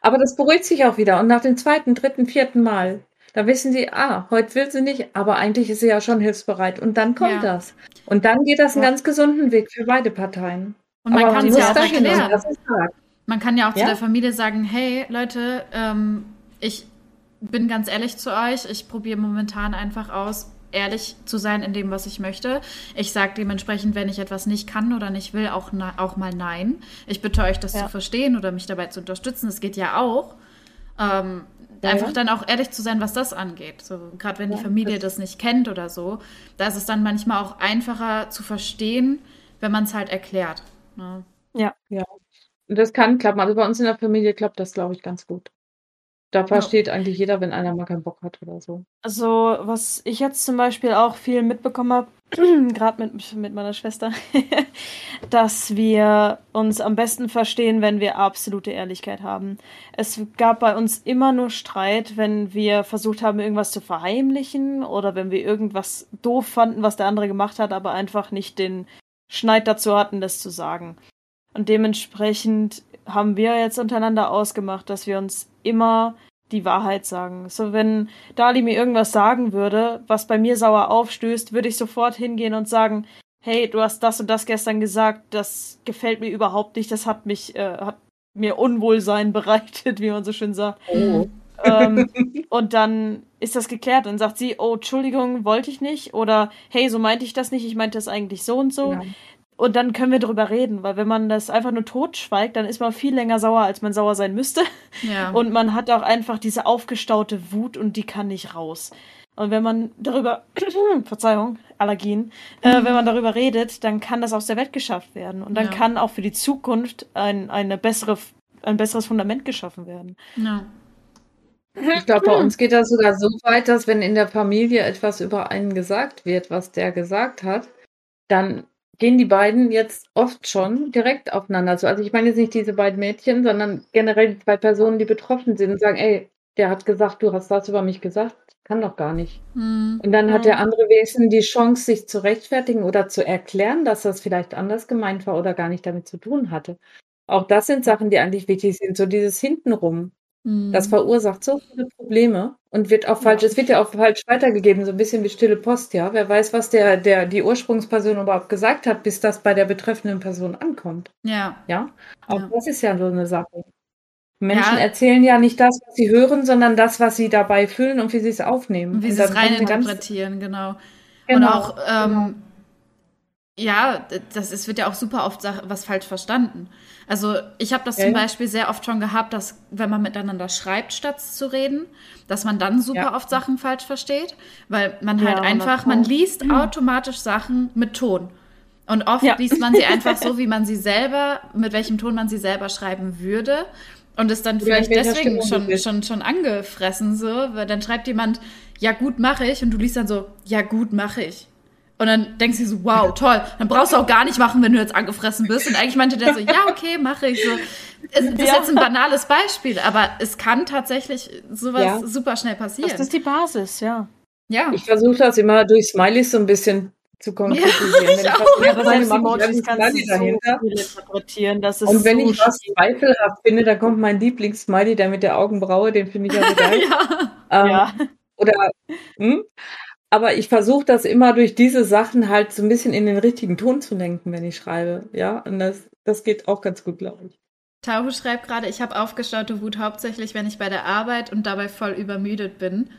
aber das beruhigt sich auch wieder. Und nach dem zweiten, dritten, vierten Mal, da wissen sie, ah, heute will sie nicht, aber eigentlich ist sie ja schon hilfsbereit. Und dann kommt Ja. das. Und dann geht das einen ganz gesunden Weg für beide Parteien. Und man aber kann es ja auch erklären. Man kann ja auch zu Ja. der Familie sagen, hey Leute, ähm, ich bin ganz ehrlich zu euch, ich probiere momentan einfach aus, ehrlich zu sein in dem, was ich möchte. Ich sage dementsprechend, wenn ich etwas nicht kann oder nicht will, auch, auch mal nein. Ich bitte euch, das Ja. zu verstehen oder mich dabei zu unterstützen. Das geht ja auch. Ähm, Ja, einfach ja. dann auch ehrlich zu sein, was das angeht. So, Gerade wenn die Ja, Familie das nicht kennt oder so, da ist es dann manchmal auch einfacher zu verstehen, wenn man es halt erklärt. Ne? Und Das kann klappen. Also bei uns in der Familie klappt das, glaube ich, ganz gut. Da versteht eigentlich jeder, wenn einer mal keinen Bock hat oder so. Also, was ich jetzt zum Beispiel auch viel mitbekommen habe, gerade mit, mit meiner Schwester, dass wir uns am besten verstehen, wenn wir absolute Ehrlichkeit haben. Es gab bei uns immer nur Streit, wenn wir versucht haben, irgendwas zu verheimlichen oder wenn wir irgendwas doof fanden, was der andere gemacht hat, aber einfach nicht den Schneid dazu hatten, das zu sagen. Und dementsprechend haben wir jetzt untereinander ausgemacht, dass wir uns immer die Wahrheit sagen. So, wenn Dali mir irgendwas sagen würde, was bei mir sauer aufstößt, würde ich sofort hingehen und sagen, hey, du hast das und das gestern gesagt, das gefällt mir überhaupt nicht, das hat mich, äh, hat mir Unwohlsein bereitet, wie man so schön sagt. Oh. ähm, und dann ist das geklärt. Dann sagt sie, oh, Entschuldigung, wollte ich nicht. Oder hey, so meinte ich das nicht, ich meinte das eigentlich so und so. Ja. Und dann können wir drüber reden, weil wenn man das einfach nur totschweigt, dann ist man viel länger sauer, als man sauer sein müsste. Ja. Und man hat auch einfach diese aufgestaute Wut und die kann nicht raus. Und wenn man darüber, Verzeihung, Allergien, äh, wenn man darüber redet, dann kann das aus der Welt geschafft werden. Und dann Ja. kann auch für die Zukunft ein, eine bessere, ein besseres Fundament geschaffen werden. ja. Ich glaube, bei uns geht das sogar so weit, dass wenn in der Familie etwas über einen gesagt wird, was der gesagt hat, dann gehen die beiden jetzt oft schon direkt aufeinander zu. Also ich meine jetzt nicht diese beiden Mädchen, sondern generell die zwei Personen, die betroffen sind und sagen, ey, der hat gesagt, du hast das über mich gesagt, kann doch gar nicht. Hm. Und dann hat der andere Wesen die Chance, sich zu rechtfertigen oder zu erklären, dass das vielleicht anders gemeint war oder gar nicht damit zu tun hatte. Auch das sind Sachen, die eigentlich wichtig sind. So dieses Hintenrum. Das verursacht so viele Probleme und wird auch falsch, es wird ja auch falsch weitergegeben, so ein bisschen wie stille Post, ja. Wer weiß, was der, der, die Ursprungsperson überhaupt gesagt hat, bis das bei der betreffenden Person ankommt, Ja. ja. Auch Ja. das ist ja so eine Sache. Menschen Ja. erzählen ja nicht das, was sie hören, sondern das, was sie dabei fühlen und wie sie es aufnehmen. Und wie Und sie es reininterpretieren, genau. Und Genau, auch, ähm, genau. Ja, das ist, wird ja auch super oft was falsch verstanden. Also ich habe das Ja, zum. Beispiel sehr oft schon gehabt, dass wenn man miteinander schreibt, statt zu reden, dass man dann super Ja. oft Sachen falsch versteht, weil man Ja, halt einfach, man 100 Pro. liest automatisch Sachen mit Ton. Und oft Ja. liest man sie einfach so, wie man sie selber, mit welchem Ton man sie selber schreiben würde. Und ist dann Oder vielleicht deswegen schon, schon, schon angefressen, so, weil dann schreibt jemand, ja gut, mache ich, und du liest dann so, ja gut, mache ich. Und dann denkst du so, wow, toll, dann brauchst du auch gar nicht machen, wenn du jetzt angefressen bist. Und eigentlich meinte der so, ja, okay, mache ich so. Das ist Ja. jetzt ein banales Beispiel, aber es kann tatsächlich sowas Ja. super schnell passieren. Das ist die Basis, ja. ja. Ich versuche das immer durch Smileys so ein bisschen zu konkretisieren. wenn ich auch. selbst mache ich Emojis ein kannst du so dahinter. viel interpretieren. Das ist Und wenn so ich was zweifelhaft finde, dann kommt mein Lieblings-Smiley, der mit der Augenbraue, den finde ich ja so geil. ja. Ähm, Ja. Oder, hm? Aber ich versuche das immer durch diese Sachen halt so ein bisschen in den richtigen Ton zu lenken, wenn ich schreibe. Ja, und das, das geht auch ganz gut, glaube ich. Tahu schreibt gerade, ich habe aufgestaute Wut hauptsächlich, wenn ich bei der Arbeit und dabei voll übermüdet bin.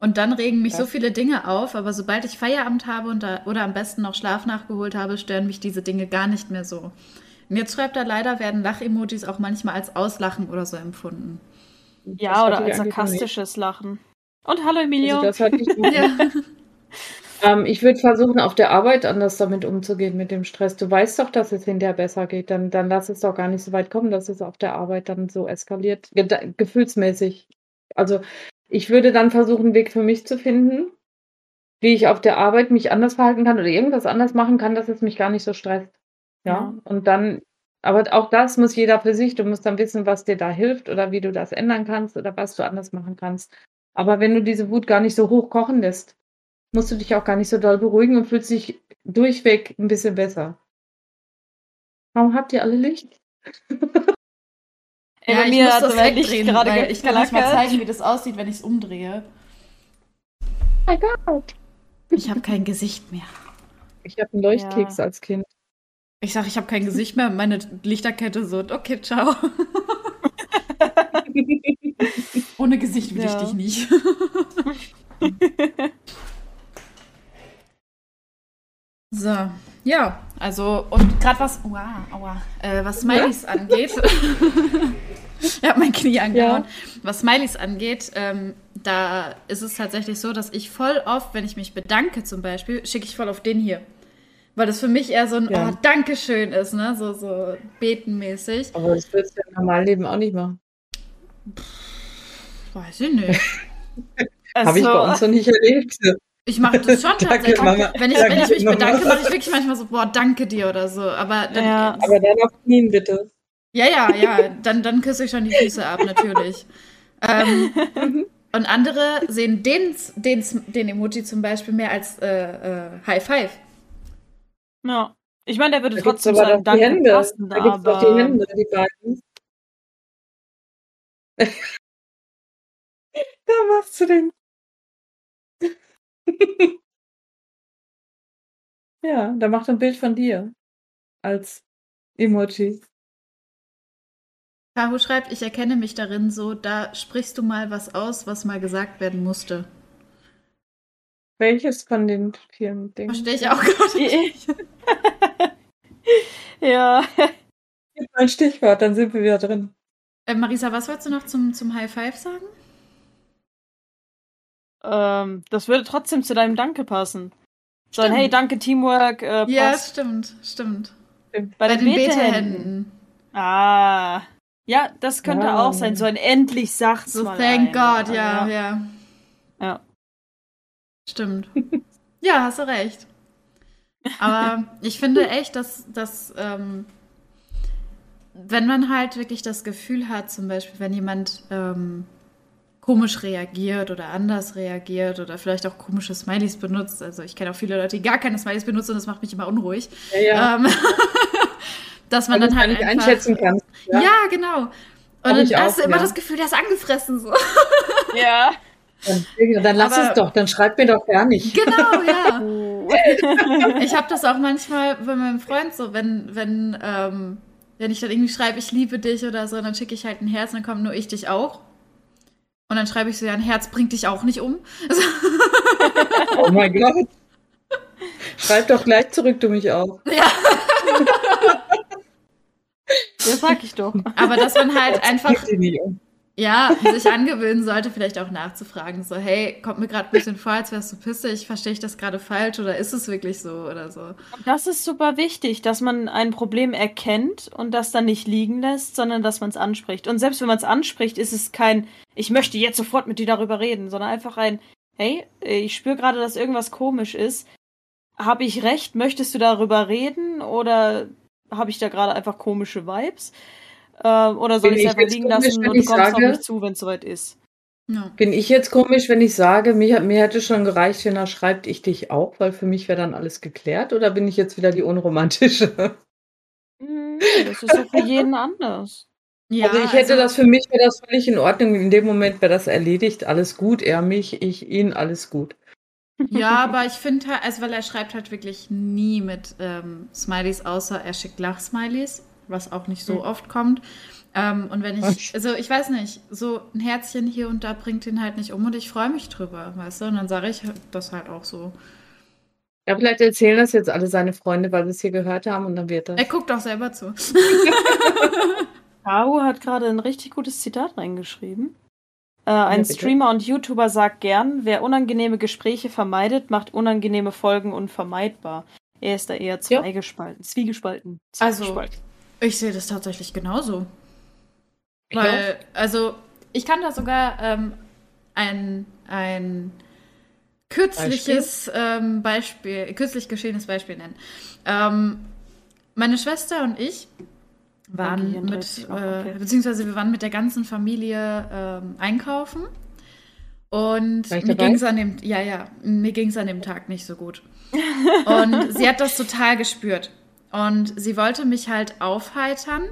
Und dann regen mich ja. so viele Dinge auf, aber sobald ich Feierabend habe und da, oder am besten noch Schlaf nachgeholt habe, stören mich diese Dinge gar nicht mehr so. Und jetzt schreibt er leider, werden Lachemojis auch manchmal als Auslachen oder so empfunden. Ja, oder als sarkastisches Lachen. Und hallo Emilio. Also ja. ähm, ich würde versuchen, auf der Arbeit anders damit umzugehen, mit dem Stress. Du weißt doch, dass es hinterher besser geht. Dann, dann lass es doch gar nicht so weit kommen, dass es auf der Arbeit dann so eskaliert. Ge gefühlsmäßig. Also ich würde dann versuchen, einen Weg für mich zu finden, wie ich auf der Arbeit mich anders verhalten kann oder irgendwas anders machen kann, dass es mich gar nicht so stresst. Ja. ja. Und dann, aber auch das muss jeder für sich. Du musst dann wissen, was dir da hilft oder wie du das ändern kannst oder was du anders machen kannst. Aber wenn du diese Wut gar nicht so hoch kochen lässt, musst du dich auch gar nicht so doll beruhigen und fühlst dich durchweg ein bisschen besser. Warum habt ihr alle Licht? Ja, bei mir hat das wegdrehen, gerade weil ich kann euch mal zeigen, wie das aussieht, wenn ich es umdrehe. Oh mein Gott. Ich habe kein Gesicht mehr. Ich habe einen Leuchtkeks ja. als Kind. Ich sage, ich habe kein Gesicht mehr. Meine Lichterkette so, okay, ciao. Ohne Gesicht will ja. ich dich nicht. so, ja, also und gerade was, wow, aua, äh, was Smileys ja? angeht. ich habe mein Knie angehauen. Ja. Was Smileys angeht, ähm, da ist es tatsächlich so, dass ich voll oft, wenn ich mich bedanke zum Beispiel, schicke ich voll auf den hier. Weil das für mich eher so ein ja. oh, Dankeschön ist, ne? So, so betenmäßig. Aber das würdest du im normalen Leben auch nicht machen. Pff, weiß ich nicht. also, Habe ich bei uns noch nicht erlebt. Ich mache das schon tatsächlich. Danke, wenn, ich, wenn ich mich bedanke, mache ich wirklich manchmal so, boah, danke dir oder so. Aber dann, ja. aber dann auf Knien bitte. Ja, ja, ja. Dann, dann küsse ich schon die Füße ab, natürlich. ähm, und andere sehen den, den, den Emoji zum Beispiel mehr als äh, äh, High Five. Ja. Ich meine, der würde da trotzdem sagen, danke, Hände. passen, da aber... Doch die Hände, die beiden. Da machst du den. ja, da macht ein Bild von dir als Emoji. Caro schreibt, ich erkenne mich darin so, da sprichst du mal was aus, was mal gesagt werden musste. Welches von den vier Dingen? Verstehe ich auch gerade nicht. ja. Gib mal ein Stichwort, dann sind wir wieder drin. Äh, Marisa, was wolltest du noch zum, zum High Five sagen? Ähm, das würde trotzdem zu deinem Danke passen. So ein Hey, danke, Teamwork. Äh, ja, stimmt, stimmt. Bei, Bei den, den Beta-Händen. Ah. Ja, das könnte wow. auch sein. So ein endlich sagt's so, mal. Thank einer. God, ja, ja. Ja. ja. Stimmt. ja, hast du recht. Aber ich finde echt, dass, dass ähm, wenn man halt wirklich das Gefühl hat, zum Beispiel, wenn jemand ähm, komisch reagiert oder anders reagiert oder vielleicht auch komische Smileys benutzt. Also ich kenne auch viele Leute, die gar keine Smileys benutzen und das macht mich immer unruhig. Ja, ja. Ähm, dass man Weil dann halt einfach, einschätzen kann. Ja, ja genau. Und dann hast du immer das Gefühl, der ist angefressen so. Ja. Dann, dann lass Aber, es doch, dann schreib mir doch gar nicht. Genau, ja. ich habe das auch manchmal bei meinem Freund so, wenn, wenn, ähm, wenn ich dann irgendwie schreibe, ich liebe dich oder so, dann schicke ich halt ein Herz, dann kommt nur ich dich auch. Und dann schreibe ich so, ja, ein Herz bringt dich auch nicht um. oh mein Gott. Schreib doch gleich zurück, du mich auch. Ja. Das sag ich doch. Aber dass man halt einfach ja, sich angewöhnen sollte, vielleicht auch nachzufragen, so, hey, kommt mir gerade ein bisschen vor, als wärst du pissig, verstehe ich das gerade falsch oder ist es wirklich so oder so? Das ist super wichtig, dass man ein Problem erkennt und das dann nicht liegen lässt, sondern dass man es anspricht. Und selbst wenn man es anspricht, ist es kein, ich möchte jetzt sofort mit dir darüber reden, sondern einfach ein, hey, ich spüre gerade, dass irgendwas komisch ist. Habe ich recht? Möchtest du darüber reden oder habe ich da gerade einfach komische Vibes? Äh, oder soll ich es einfach liegen lassen und du kommst sage, auf mich zu, wenn es soweit ist? Ja. Bin ich jetzt komisch, wenn ich sage, mir, mir hätte schon gereicht, wenn er schreibt, ich dich auch, weil für mich wäre dann alles geklärt? Oder bin ich jetzt wieder die unromantische? Hm, das ist so für jeden anders. Ja, also ich hätte also, das für mich, wäre das völlig in Ordnung. In dem Moment wäre das erledigt, alles gut. Er mich, ich ihn, alles gut. Ja, aber ich finde halt, also weil er schreibt halt wirklich nie mit ähm, Smileys, außer er schickt Lachsmileys was auch nicht so mhm. oft kommt. Ähm, und wenn ich, also ich weiß nicht, so ein Herzchen hier und da bringt ihn halt nicht um und ich freue mich drüber, weißt du? Und dann sage ich das halt auch so. Ja, vielleicht erzählen das jetzt alle seine Freunde, weil sie es hier gehört haben und dann wird das. Er guckt auch selber zu. Caro hat gerade ein richtig gutes Zitat reingeschrieben. Äh, ein bitte. Streamer und YouTuber sagt gern, wer unangenehme Gespräche vermeidet, macht unangenehme Folgen unvermeidbar. Er ist da eher Ja. zweigespalten, zwiegespalten. Also, zwiegespalten. Ich sehe das tatsächlich genauso. Ich Weil, also, ich kann da sogar ähm, ein, ein kürzliches ähm, Beispiel, kürzlich geschehenes Beispiel nennen. Ähm, meine Schwester und ich waren mit, auch, äh, okay. beziehungsweise wir waren mit der ganzen Familie ähm, einkaufen. Und mir ging es an dem, ja, ja, mir ging es an dem Tag nicht so gut. Und sie hat das total gespürt. Und sie wollte mich halt aufheitern,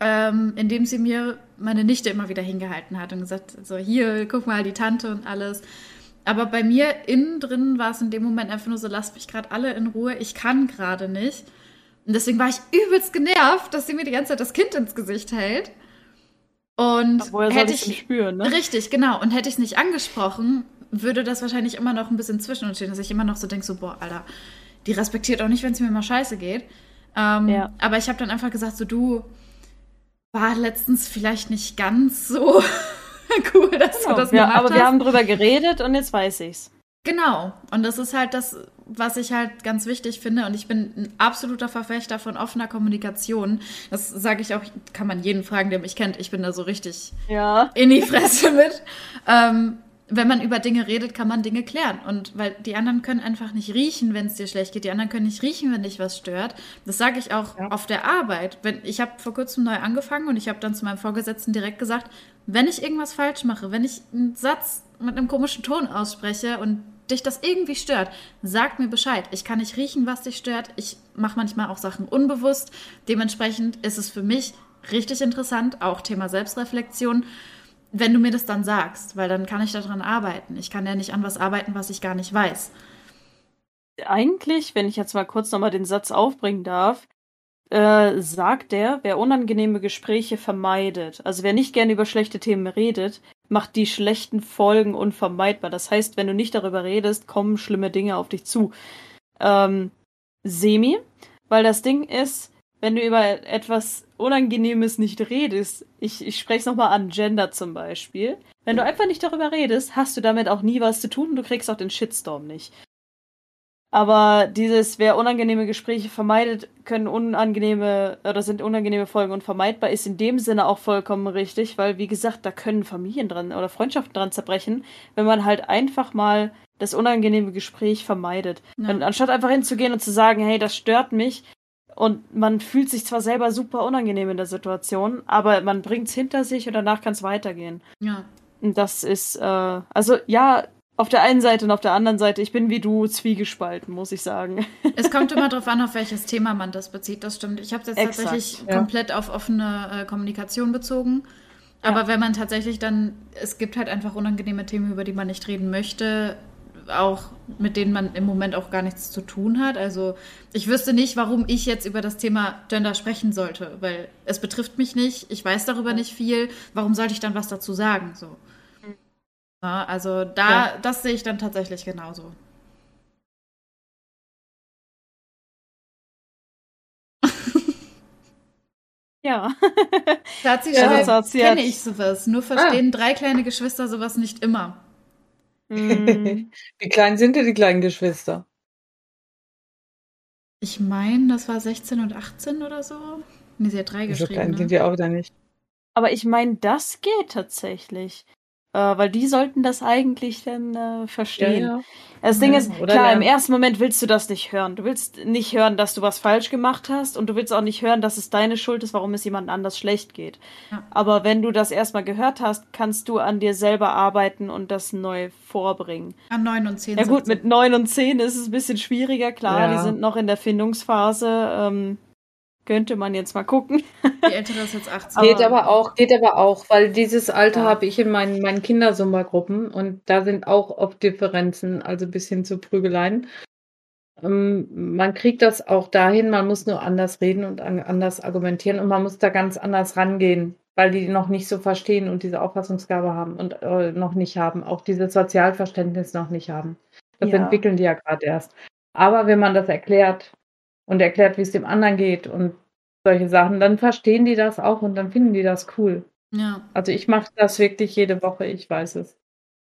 ähm, indem sie mir meine Nichte immer wieder hingehalten hat und gesagt, so hier, guck mal, die Tante und alles. Aber bei mir innen drin war es in dem Moment einfach nur so, lasst mich gerade alle in Ruhe, ich kann gerade nicht. Und deswegen war ich übelst genervt, dass sie mir die ganze Zeit das Kind ins Gesicht hält. Und soll hätte ich spüren, ne? Richtig, genau. Und hätte ich es nicht angesprochen, würde das wahrscheinlich immer noch ein bisschen zwischen uns stehen, dass ich immer noch so denke, so, boah, Alter, die respektiert auch nicht, wenn es mir mal scheiße geht. Ähm, Ja. Aber ich habe dann einfach gesagt, so, du war letztens vielleicht nicht ganz so cool, dass Genau. du das ja, gemacht aber hast. wir haben drüber geredet und jetzt weiß ich's. Genau. Und das ist halt das, was ich halt ganz wichtig finde. Und ich bin ein absoluter Verfechter von offener Kommunikation. Das sage ich auch, kann man jeden fragen, der mich kennt. Ich bin da so richtig Ja. in die Fresse mit. Ähm, wenn man über Dinge redet, kann man Dinge klären. Und weil die anderen können einfach nicht riechen, wenn es dir schlecht geht. Die anderen können nicht riechen, wenn dich was stört. Das sage ich auch Ja. auf der Arbeit. Wenn, ich habe vor kurzem neu angefangen und ich habe dann zu meinem Vorgesetzten direkt gesagt, wenn ich irgendwas falsch mache, wenn ich einen Satz mit einem komischen Ton ausspreche und dich das irgendwie stört, sag mir Bescheid. Ich kann nicht riechen, was dich stört. Ich mache manchmal auch Sachen unbewusst. Dementsprechend ist es für mich richtig interessant, auch Thema Selbstreflexion, wenn du mir das dann sagst, weil dann kann ich daran arbeiten. Ich kann ja nicht an was arbeiten, was ich gar nicht weiß. Eigentlich, wenn ich jetzt mal kurz nochmal den Satz aufbringen darf, äh, sagt er, wer unangenehme Gespräche vermeidet, also wer nicht gerne über schlechte Themen redet, macht die schlechten Folgen unvermeidbar. Das heißt, wenn du nicht darüber redest, kommen schlimme Dinge auf dich zu. Ähm, semi, weil das Ding ist, wenn du über etwas Unangenehmes nicht redest, ich, ich spreche es nochmal an, Gender zum Beispiel, wenn du einfach nicht darüber redest, hast du damit auch nie was zu tun und du kriegst auch den Shitstorm nicht. Aber dieses, wer unangenehme Gespräche vermeidet, können unangenehme oder sind unangenehme Folgen unvermeidbar, ist in dem Sinne auch vollkommen richtig, weil wie gesagt, da können Familien dran oder Freundschaften dran zerbrechen, wenn man halt einfach mal das unangenehme Gespräch vermeidet. Ja. Anstatt einfach hinzugehen und zu sagen, hey, das stört mich, und man fühlt sich zwar selber super unangenehm in der Situation, aber man bringt es hinter sich und danach kann es weitergehen. Ja. Und das ist, äh, also ja, auf der einen Seite und auf der anderen Seite, ich bin wie du zwiegespalten, muss ich sagen. Es kommt immer darauf an, auf welches Thema man das bezieht, das stimmt. Ich habe es jetzt Exakt, tatsächlich ja. komplett auf offene äh, Kommunikation bezogen. Aber wenn man tatsächlich dann, es gibt halt einfach unangenehme Themen, über die man nicht reden möchte, auch mit denen man im Moment auch gar nichts zu tun hat. Also ich wüsste nicht, warum ich jetzt über das Thema Gender sprechen sollte, weil es betrifft mich nicht, ich weiß darüber nicht viel, warum sollte ich dann was dazu sagen? So. Ja, also da, Ja. das sehe ich dann tatsächlich genauso. Ja. Schatzi Ja, kenne ich sowas. Nur verstehen drei kleine Geschwister sowas nicht immer. Mm, Wie klein sind denn die kleinen Geschwister? Ich meine, das war 16 und 18 oder so. Nee, sie hat drei So geschrieben. klein Ne? sind die auch wieder nicht. Aber ich meine, das geht tatsächlich. Äh, weil die sollten das eigentlich dann äh, verstehen. Das Ding Ja, ist, klar, lernen. im ersten Moment willst du das nicht hören. Du willst nicht hören, dass du was falsch gemacht hast und du willst auch nicht hören, dass es deine Schuld ist, warum es jemand anders schlecht geht. Ja. Aber wenn du das erstmal gehört hast, kannst du an dir selber arbeiten und das neu vorbringen. An 9 und 10. Ja gut, mit 9 und 10 ist es ein bisschen schwieriger, klar, Ja. die sind noch in der Findungsphase. Ähm, könnte man jetzt mal gucken. Die ältere ist jetzt 18. Geht aber auch, geht aber auch, weil dieses Alter Ja. habe ich in meinen, meinen Kindersummergruppen und da sind auch oft Differenzen, also bis hin zu Prügeleien. ähm, man kriegt das auch dahin, man muss nur anders reden und anders argumentieren und man muss da ganz anders rangehen, weil die noch nicht so verstehen und diese Auffassungsgabe haben und äh, noch nicht haben, auch dieses Sozialverständnis noch nicht haben. Das ja. entwickeln die ja gerade erst. Aber wenn man das erklärt und erklärt, wie es dem anderen geht und solche Sachen, dann verstehen die das auch und dann finden die das cool. Ja. Also ich mache das wirklich jede Woche, ich weiß es.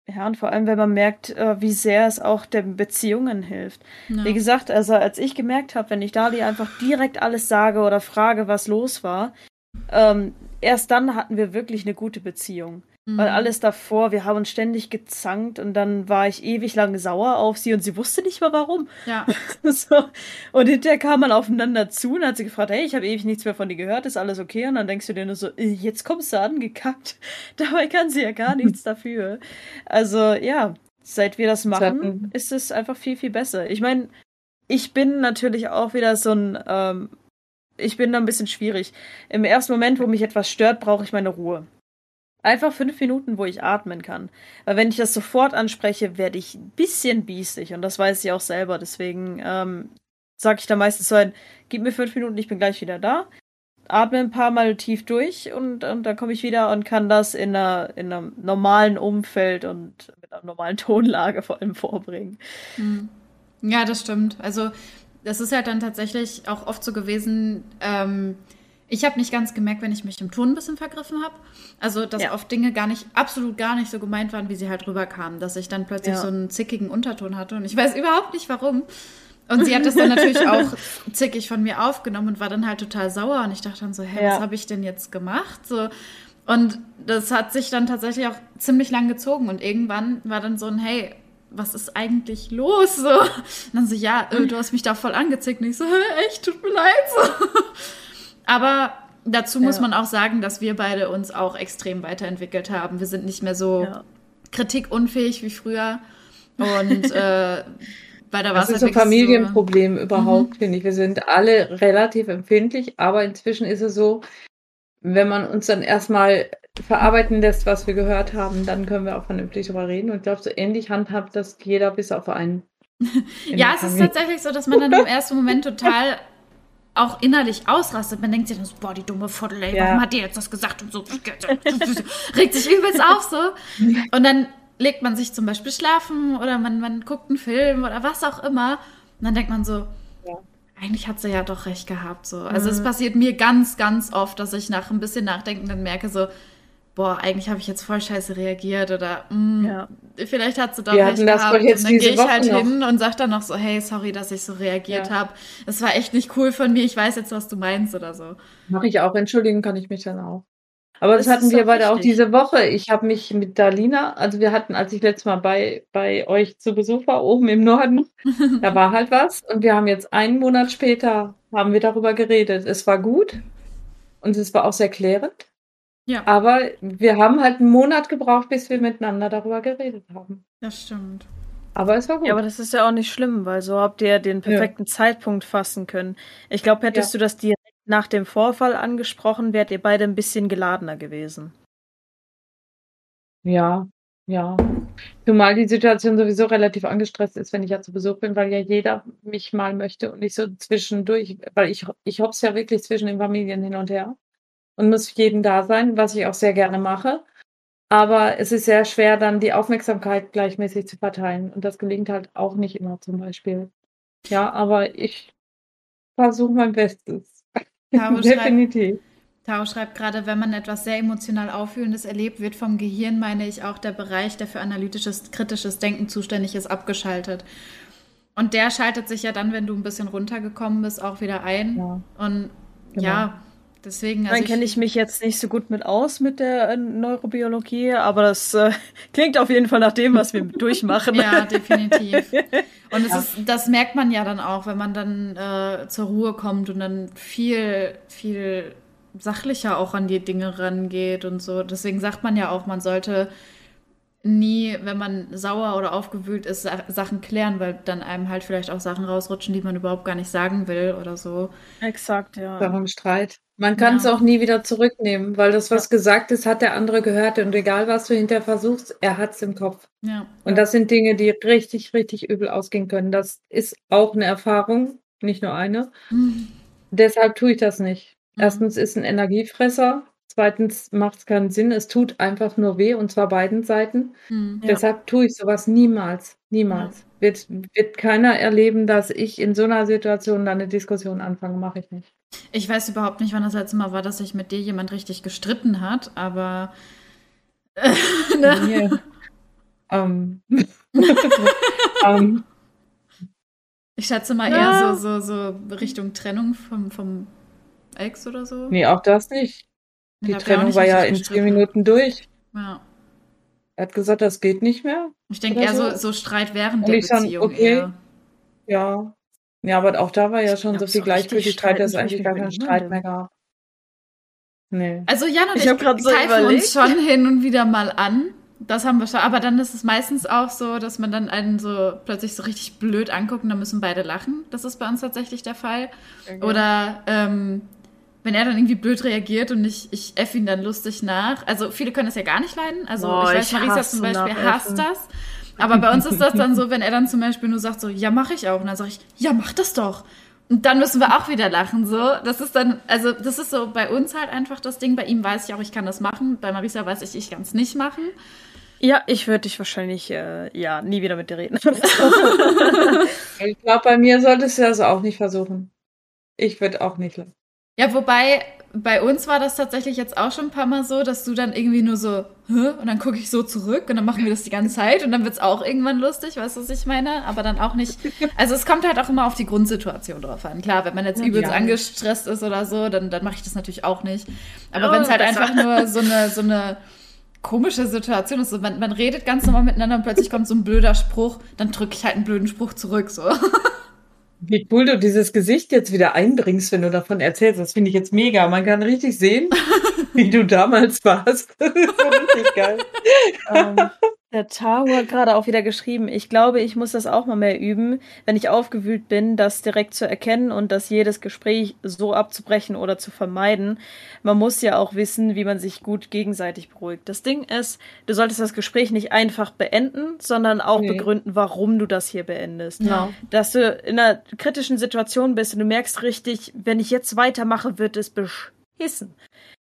Ja, und vor allem, wenn man merkt, äh, wie sehr es auch den Beziehungen hilft. Ja. Wie gesagt, also als ich gemerkt habe, wenn ich Dali einfach direkt alles sage oder frage, was los war, ähm, erst dann hatten wir wirklich eine gute Beziehung. Mhm. Weil alles davor, wir haben uns ständig gezankt und dann war ich ewig lang sauer auf sie und sie wusste nicht mal warum. Ja. so. Und hinterher kam man aufeinander zu und hat sie gefragt, hey, ich habe ewig nichts mehr von dir gehört, ist alles okay? Und dann denkst du dir nur so, äh, jetzt kommst du angekackt. Dabei kann sie ja gar nichts dafür. Also ja, seit wir das machen, ist es einfach viel, viel besser. Ich meine, ich bin natürlich auch wieder so ein, ähm, ich bin da ein bisschen schwierig. Im ersten Moment, wo mich etwas stört, brauche ich meine Ruhe. Einfach fünf Minuten, wo ich atmen kann. Weil wenn ich das sofort anspreche, werde ich ein bisschen biestig und das weiß ich auch selber. Deswegen ähm, sage ich da meistens so ein, gib mir fünf Minuten, ich bin gleich wieder da. Atme ein paar Mal tief durch und, und dann komme ich wieder und kann das in, einer, in einem normalen Umfeld und mit einer normalen Tonlage vor allem vorbringen. Hm. Ja, das stimmt. Also das ist halt dann tatsächlich auch oft so gewesen, ähm, ich habe nicht ganz gemerkt, wenn ich mich im Ton ein bisschen vergriffen habe. Also, dass ja. oft Dinge gar nicht, absolut gar nicht so gemeint waren, wie sie halt rüberkamen. Dass ich dann plötzlich ja. so einen zickigen Unterton hatte und ich weiß überhaupt nicht warum. Und sie hat das dann natürlich auch zickig von mir aufgenommen und war dann halt total sauer. Und ich dachte dann so, hä, ja. was habe ich denn jetzt gemacht? So. Und das hat sich dann tatsächlich auch ziemlich lang gezogen. Und irgendwann war dann so ein, hey, was ist eigentlich los? So. Und dann so, ja, äh, du hast mich da voll angezickt. Und ich so, echt, tut mir leid. So. Aber dazu muss ja. man auch sagen, dass wir beide uns auch extrem weiterentwickelt haben. Wir sind nicht mehr so ja. kritikunfähig wie früher. Und äh, bei der Das ist ein Familienproblem so, überhaupt, mhm. finde ich. Wir sind alle relativ empfindlich, aber inzwischen ist es so, wenn man uns dann erstmal verarbeiten lässt, was wir gehört haben, dann können wir auch vernünftig darüber reden. Und ich glaube, so ähnlich handhabt das jeder bis auf einen. ja, es ist tatsächlich so, dass man dann im ersten Moment total auch innerlich ausrastet. Man denkt sich dann so, boah, die dumme Viertel, ey, ja. warum hat die jetzt das gesagt und so. Regt sich übelst auf so. Und dann legt man sich zum Beispiel schlafen oder man, man guckt einen Film oder was auch immer. Und dann denkt man so, ja. eigentlich hat sie ja doch recht gehabt. So. Also mhm. es passiert mir ganz, ganz oft, dass ich nach ein bisschen Nachdenken dann merke, so, boah, eigentlich habe ich jetzt voll scheiße reagiert oder mh, mm, ja. vielleicht hat sie doch Wir recht gehabt. und dann gehe ich Woche halt noch. hin und sage dann noch so, hey, sorry, dass ich so reagiert ja. habe. Es war echt nicht cool von mir. Ich weiß jetzt, was du meinst oder so. Mache ich auch. Entschuldigen kann ich mich dann auch. Aber das, das hatten wir beide auch diese Woche. Ich habe mich mit Dalina, also wir hatten, als ich letztes Mal bei, bei euch zu Besuch war, oben im Norden, da war halt was. Und wir haben jetzt einen Monat später, haben wir darüber geredet. Es war gut und es war auch sehr klärend. Ja. Aber wir haben halt einen Monat gebraucht, bis wir miteinander darüber geredet haben. Das stimmt. Aber es war gut. Ja, aber das ist ja auch nicht schlimm, weil so habt ihr den perfekten ja. Zeitpunkt fassen können. Ich glaube, hättest ja. du das direkt nach dem Vorfall angesprochen, wärt ihr beide ein bisschen geladener gewesen. Ja, ja. Zumal die Situation sowieso relativ angestresst ist, wenn ich ja zu Besuch bin, weil ja jeder mich mal möchte und ich so zwischendurch, weil ich, ich hopp's ja wirklich zwischen den Familien hin und her und muss für jeden da sein, was ich auch sehr gerne mache. Aber es ist sehr schwer, dann die Aufmerksamkeit gleichmäßig zu verteilen. Und das gelingt halt auch nicht immer zum Beispiel. Ja, aber ich versuche mein Bestes. Taro Definitiv. Taro schreibt gerade, wenn man etwas sehr emotional Auffühlendes erlebt, wird vom Gehirn, meine ich, auch der Bereich, der für analytisches, kritisches Denken zuständig ist, abgeschaltet. Und der schaltet sich ja dann, wenn du ein bisschen runtergekommen bist, auch wieder ein. Ja. Und genau. ja, Deswegen, also Dann kenne ich mich jetzt nicht so gut mit aus mit der äh, Neurobiologie, aber das äh, klingt auf jeden Fall nach dem, was wir durchmachen. ja, definitiv. Und ja. Ist, das merkt man ja dann auch, wenn man dann äh, zur Ruhe kommt und dann viel, viel sachlicher auch an die Dinge rangeht und so. Deswegen sagt man ja auch, man sollte nie, wenn man sauer oder aufgewühlt ist, Sachen klären, weil dann einem halt vielleicht auch Sachen rausrutschen, die man überhaupt gar nicht sagen will oder so. Exakt, ja. Darum Streit. Man kann es ja. auch nie wieder zurücknehmen, weil das, was ja. gesagt ist, hat der andere gehört und egal, was du hinterher versuchst, er hat es im Kopf. Ja. Und das sind Dinge, die richtig, richtig übel ausgehen können. Das ist auch eine Erfahrung, nicht nur eine. Mhm. Deshalb tue ich das nicht. Mhm. Erstens ist ein Energiefresser Zweitens macht es keinen Sinn. Es tut einfach nur weh und zwar beiden Seiten. Hm, ja. Deshalb tue ich sowas niemals. Niemals. Ja. Wird, wird keiner erleben, dass ich in so einer Situation dann eine Diskussion anfange. Mache ich nicht. Ich weiß überhaupt nicht, wann das letzte Mal war, dass sich mit dir jemand richtig gestritten hat, aber. Äh, ne? um. um. Ich schätze mal ja. eher so, so, so Richtung Trennung vom, vom Ex oder so. Nee, auch das nicht. Die Trennung war ja in zehn Minuten durch. Ja. Er hat gesagt, das geht nicht mehr. Ich denke eher so, so Streit während Und der Beziehung. Dann, okay, eher. ja. Ja, aber auch da war ja schon so viel Gleichgültigkeit, dass es eigentlich gar keinen Streit mehr gab. Nee. Also Jan und ich, ich greifen so uns schon hin und wieder mal an. Das haben wir schon. Aber dann ist es meistens auch so, dass man dann einen so plötzlich so richtig blöd anguckt und dann müssen beide lachen. Das ist bei uns tatsächlich der Fall. Okay. Oder ähm, wenn er dann irgendwie blöd reagiert und ich, ich eff ihn dann lustig nach. Also viele können das ja gar nicht leiden. Also oh, ich weiß, ich Marisa zum Beispiel hasst das. Aber bei uns ist das dann so, wenn er dann zum Beispiel nur sagt so, ja, mach ich auch. Und dann sage ich, ja, mach das doch. Und dann müssen wir auch wieder lachen, so. Das ist dann, also, das ist so bei uns halt einfach das Ding. Bei ihm weiß ich auch, ich kann das machen. Bei Marisa weiß ich, ich kann es nicht machen. Ja, ich würde dich wahrscheinlich, äh, ja, nie wieder mit dir reden. ich glaube, bei mir solltest du das auch nicht versuchen. Ich würde auch nicht lachen. Ja, wobei bei uns war das tatsächlich jetzt auch schon ein paar Mal so, dass du dann irgendwie nur so, Hä? und dann gucke ich so zurück und dann machen wir das die ganze Zeit und dann wird es auch irgendwann lustig, weißt du, was ich meine? Aber dann auch nicht. Also es kommt halt auch immer auf die Grundsituation drauf an. Klar, wenn man jetzt übelst ja. angestresst ist oder so, dann, dann mache ich das natürlich auch nicht. Aber oh, wenn es halt einfach nur so eine, so eine komische Situation ist, so, man, man redet ganz normal miteinander und plötzlich kommt so ein blöder Spruch, dann drücke ich halt einen blöden Spruch zurück, so. Wie cool du dieses Gesicht jetzt wieder einbringst, wenn du davon erzählst. Das finde ich jetzt mega. Man kann richtig sehen, wie du damals warst. Das ist richtig geil. Um, ähm, der Taro hat gerade auch wieder geschrieben, ich glaube, ich muss das auch mal mehr üben, wenn ich aufgewühlt bin, das direkt zu erkennen und das jedes Gespräch so abzubrechen oder zu vermeiden. Man muss ja auch wissen, wie man sich gut gegenseitig beruhigt. Das Ding ist, du solltest das Gespräch nicht einfach beenden, sondern auch nee. begründen, warum du das hier beendest. Ja. Dass du in einer kritischen Situation bist und du merkst richtig, wenn ich jetzt weitermache, wird es beschissen.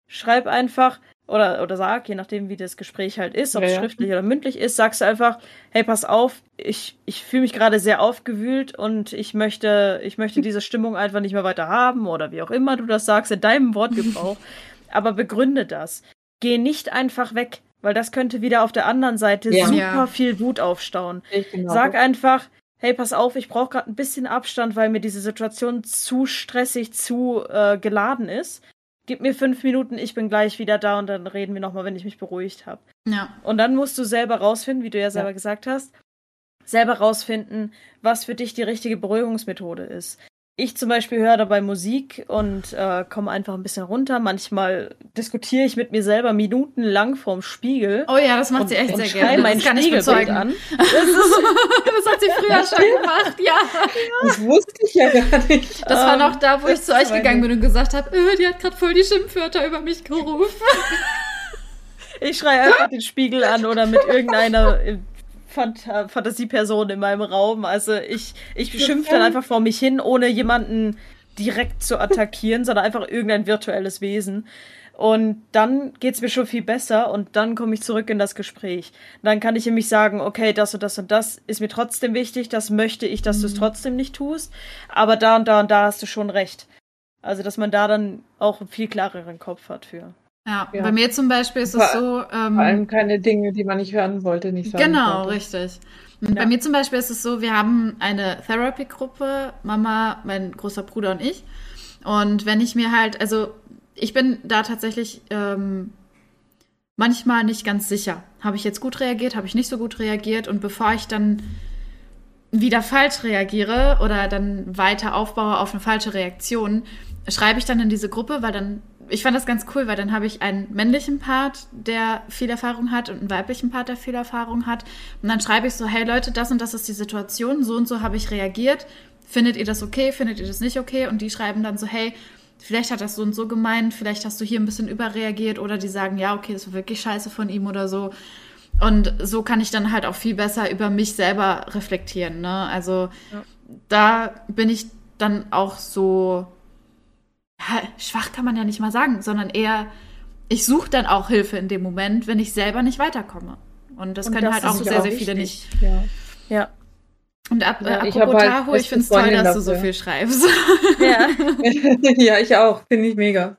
Schreib einfach, oder, oder sag, je nachdem, wie das Gespräch halt ist, ob ja, es schriftlich oder mündlich ist, sagst du einfach, hey, pass auf, ich, ich fühle mich gerade sehr aufgewühlt und ich möchte, ich möchte diese Stimmung einfach nicht mehr weiter haben oder wie auch immer du das sagst, in deinem Wortgebrauch. aber begründe das. Geh nicht einfach weg, weil das könnte wieder auf der anderen Seite ja. super ja. viel Wut aufstauen. Genau. Sag einfach, hey, pass auf, ich brauche gerade ein bisschen Abstand, weil mir diese Situation zu stressig, zu äh, geladen ist gib mir fünf Minuten, ich bin gleich wieder da und dann reden wir nochmal, wenn ich mich beruhigt habe. Ja. Und dann musst du selber rausfinden, wie du ja selber ja. gesagt hast, selber rausfinden, was für dich die richtige Beruhigungsmethode ist ich zum Beispiel höre dabei Musik und äh, komme einfach ein bisschen runter. Manchmal diskutiere ich mit mir selber minutenlang vorm Spiegel. Oh ja, das macht und, sie echt sehr gerne. mein das Spiegelbild an. Das, ist, das hat sie früher schon gemacht, ja. Das wusste ich ja gar nicht. Das war noch da, wo ich zu euch gegangen bin und gesagt habe, öh, die hat gerade voll die Schimpfwörter über mich gerufen. Ich schreie einfach den Spiegel an oder mit irgendeiner Fant Fantasieperson in meinem Raum. Also ich, ich schimpfe dann einfach vor mich hin, ohne jemanden direkt zu attackieren, sondern einfach irgendein virtuelles Wesen. Und dann geht's mir schon viel besser und dann komme ich zurück in das Gespräch. Dann kann ich nämlich sagen, okay, das und das und das ist mir trotzdem wichtig, das möchte ich, dass mhm. du es trotzdem nicht tust, aber da und da und da hast du schon recht. Also, dass man da dann auch einen viel klareren Kopf hat für. Ja, ja, bei mir zum Beispiel ist es so. Ähm, vor allem keine Dinge, die man nicht hören wollte, nicht sagen Genau, wollte. richtig. Ja. Bei mir zum Beispiel ist es so, wir haben eine Therapy-Gruppe, Mama, mein großer Bruder und ich. Und wenn ich mir halt, also ich bin da tatsächlich ähm, manchmal nicht ganz sicher. Habe ich jetzt gut reagiert, habe ich nicht so gut reagiert? Und bevor ich dann wieder falsch reagiere oder dann weiter aufbaue auf eine falsche Reaktion, schreibe ich dann in diese Gruppe, weil dann ich fand das ganz cool, weil dann habe ich einen männlichen Part, der viel Erfahrung hat und einen weiblichen Part, der viel Erfahrung hat. Und dann schreibe ich so, hey Leute, das und das ist die Situation, so und so habe ich reagiert. Findet ihr das okay? Findet ihr das nicht okay? Und die schreiben dann so, hey, vielleicht hat das so und so gemeint, vielleicht hast du hier ein bisschen überreagiert oder die sagen, ja, okay, das war wirklich scheiße von ihm oder so. Und so kann ich dann halt auch viel besser über mich selber reflektieren. Ne? Also ja. da bin ich dann auch so schwach kann man ja nicht mal sagen, sondern eher, ich suche dann auch Hilfe in dem Moment, wenn ich selber nicht weiterkomme. Und das Und können das halt auch sehr, sehr viele nicht. Ja. ja. Und ab, ja, äh, apropos halt Taho, ich finde es toll, dass dafür. du so viel schreibst. Ja, ja ich auch. Finde ich mega.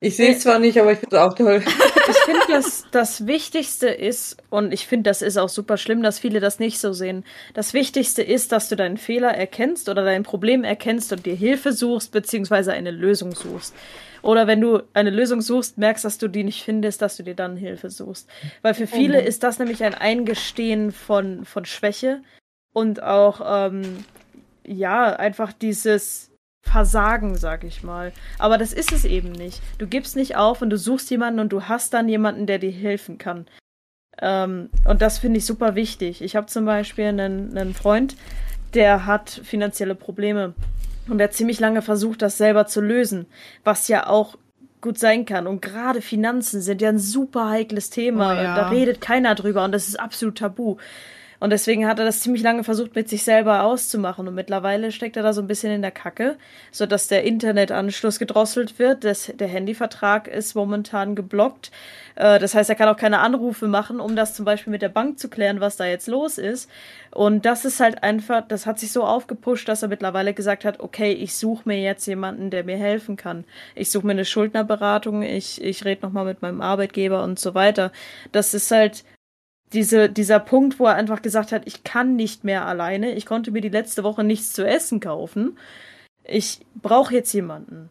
Ich sehe es zwar nicht, aber ich finde es auch toll. Ich finde, dass das Wichtigste ist, und ich finde, das ist auch super schlimm, dass viele das nicht so sehen. Das Wichtigste ist, dass du deinen Fehler erkennst oder dein Problem erkennst und dir Hilfe suchst, beziehungsweise eine Lösung suchst. Oder wenn du eine Lösung suchst, merkst, dass du die nicht findest, dass du dir dann Hilfe suchst. Weil für viele mhm. ist das nämlich ein Eingestehen von, von Schwäche und auch, ähm, ja, einfach dieses, Versagen, sag ich mal. Aber das ist es eben nicht. Du gibst nicht auf und du suchst jemanden und du hast dann jemanden, der dir helfen kann. Ähm, und das finde ich super wichtig. Ich habe zum Beispiel einen, einen Freund, der hat finanzielle Probleme und der hat ziemlich lange versucht, das selber zu lösen, was ja auch gut sein kann. Und gerade Finanzen sind ja ein super heikles Thema. Oh, ja. Da redet keiner drüber und das ist absolut tabu. Und deswegen hat er das ziemlich lange versucht, mit sich selber auszumachen. Und mittlerweile steckt er da so ein bisschen in der Kacke, sodass der Internetanschluss gedrosselt wird. Das, der Handyvertrag ist momentan geblockt. Äh, das heißt, er kann auch keine Anrufe machen, um das zum Beispiel mit der Bank zu klären, was da jetzt los ist. Und das ist halt einfach, das hat sich so aufgepusht, dass er mittlerweile gesagt hat, okay, ich suche mir jetzt jemanden, der mir helfen kann. Ich suche mir eine Schuldnerberatung, ich, ich rede nochmal mit meinem Arbeitgeber und so weiter. Das ist halt diese, dieser Punkt, wo er einfach gesagt hat, ich kann nicht mehr alleine, ich konnte mir die letzte Woche nichts zu essen kaufen, ich brauche jetzt jemanden.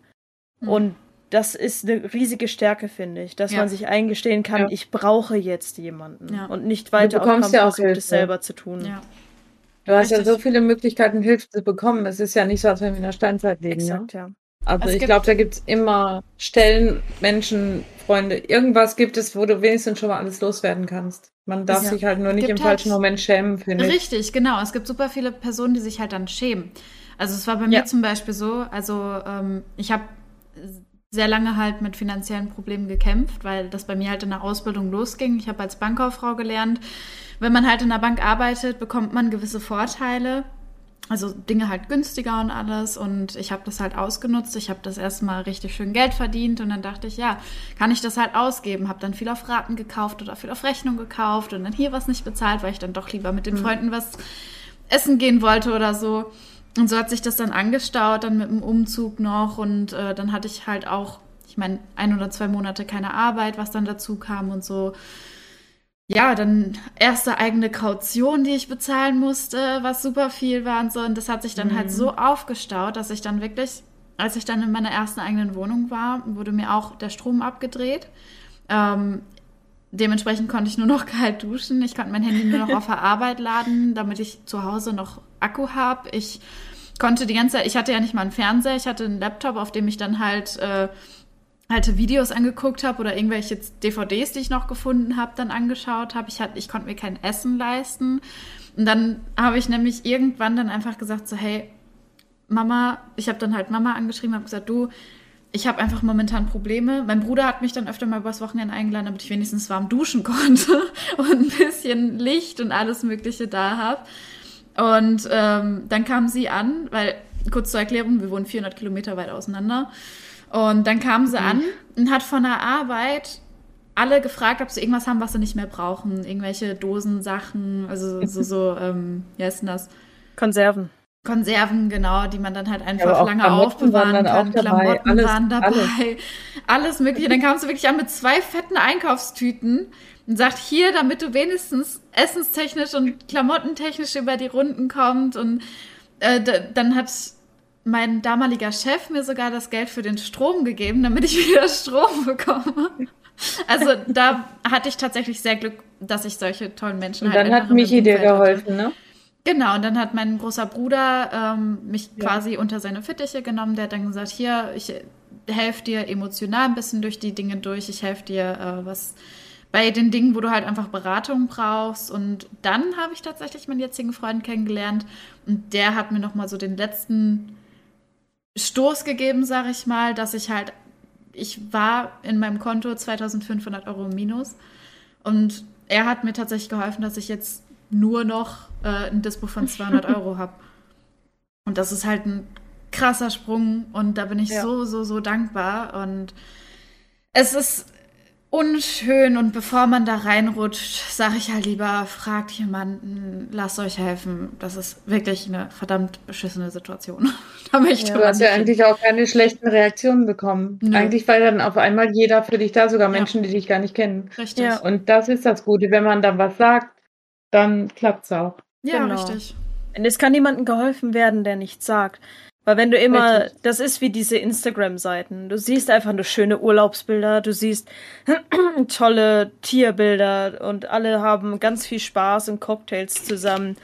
Mhm. Und das ist eine riesige Stärke, finde ich, dass ja. man sich eingestehen kann, ja. ich brauche jetzt jemanden ja. und nicht weiter auf ja versucht, es selber zu tun. Du hast Richtig. ja so viele Möglichkeiten, Hilfe zu bekommen. Es ist ja nicht so, als wenn wir in der Steinzeit leben. Exakt, ne? ja. Also es ich glaube, da gibt es immer Stellen, Menschen, Freunde. Irgendwas gibt es, wo du wenigstens schon mal alles loswerden kannst. Man darf ja. sich halt nur nicht im halt falschen Moment schämen, finde ich. Richtig, genau. Es gibt super viele Personen, die sich halt dann schämen. Also es war bei ja. mir zum Beispiel so, also ähm, ich habe sehr lange halt mit finanziellen Problemen gekämpft, weil das bei mir halt in der Ausbildung losging. Ich habe als Bankkauffrau gelernt, wenn man halt in der Bank arbeitet, bekommt man gewisse Vorteile also Dinge halt günstiger und alles. Und ich habe das halt ausgenutzt. Ich habe das erstmal richtig schön Geld verdient und dann dachte ich, ja, kann ich das halt ausgeben. Habe dann viel auf Raten gekauft oder viel auf Rechnung gekauft und dann hier was nicht bezahlt, weil ich dann doch lieber mit den mhm. Freunden was essen gehen wollte oder so. Und so hat sich das dann angestaut, dann mit dem Umzug noch. Und äh, dann hatte ich halt auch, ich meine, ein oder zwei Monate keine Arbeit, was dann dazu kam und so ja, dann erste eigene Kaution, die ich bezahlen musste, was super viel war und so. Und das hat sich dann halt mhm. halt so aufgestaut, dass ich dann wirklich, als ich dann in meiner ersten eigenen Wohnung war, wurde mir auch der Strom abgedreht. Ähm, dementsprechend konnte ich nur noch kalt duschen. Ich konnte mein Handy nur noch auf der Arbeit laden, damit ich zu Hause noch Akku habe. Ich konnte die ganze Zeit, ich hatte ja nicht mal einen Fernseher, ich hatte einen Laptop, auf dem ich dann halt äh, alte Videos angeguckt habe oder irgendwelche DVDs, die ich noch gefunden habe, dann angeschaut habe. Ich, ich konnte mir kein Essen leisten. Und dann habe ich nämlich irgendwann dann einfach gesagt, so, hey, Mama, ich habe dann halt Mama angeschrieben, habe gesagt, du, ich habe einfach momentan Probleme. Mein Bruder hat mich dann öfter mal übers Wochenende eingeladen, damit ich wenigstens warm duschen konnte und ein bisschen Licht und alles Mögliche da habe. Und ähm, dann kam sie an, weil, kurz zur Erklärung, wir wohnen 400 Kilometer weit auseinander. Und dann kam sie an und hat von der Arbeit alle gefragt, ob sie irgendwas haben, was sie nicht mehr brauchen. Irgendwelche Dosensachen, also so, so ähm, wie heißt denn das? Konserven. Konserven, genau, die man dann halt einfach ja, lange Klamotten aufbewahren kann. Klamotten alles, waren dabei. Alles. alles Mögliche. Dann kam sie wirklich an mit zwei fetten Einkaufstüten und sagt, hier, damit du wenigstens essenstechnisch und klamottentechnisch über die Runden kommst. Und äh, dann hat mein damaliger Chef mir sogar das Geld für den Strom gegeben, damit ich wieder Strom bekomme. Also da hatte ich tatsächlich sehr Glück, dass ich solche tollen Menschen und halt dann hat Michi dir geholfen, ne? Genau, und dann hat mein großer Bruder ähm, mich ja. quasi unter seine Fittiche genommen. Der hat dann gesagt, hier, ich, helfe dir emotional ein bisschen durch die Dinge durch. Ich helfe dir, äh, was bei den Dingen, wo du halt einfach Beratung brauchst. Und dann habe ich tatsächlich meinen jetzigen Freund kennengelernt und der hat mir nochmal so den letzten Stoß gegeben, sage ich mal, dass ich halt, ich war in meinem Konto 2500 Euro minus und er hat mir tatsächlich geholfen, dass ich jetzt nur noch äh, ein Dispo von 200 Euro habe. Und das ist halt ein krasser Sprung und da bin ich ja. so, so, so dankbar. Und es ist unschön und bevor man da reinrutscht, sage ich halt lieber, fragt jemanden, lasst euch helfen. Das ist wirklich eine verdammt beschissene Situation. da möchte ja, du hast ja eigentlich auch keine schlechten Reaktionen bekommen. Nö. Eigentlich war dann auf einmal jeder für dich da, sogar Menschen, ja. die dich gar nicht kennen. Richtig. Ja. Und das ist das Gute, wenn man dann was sagt, dann klappt es auch. Ja, genau. richtig. Und es kann niemandem geholfen werden, der nichts sagt. Weil wenn du immer, Richtig. das ist wie diese Instagram-Seiten. Du siehst einfach nur schöne Urlaubsbilder, du siehst tolle Tierbilder und alle haben ganz viel Spaß und Cocktails zusammen.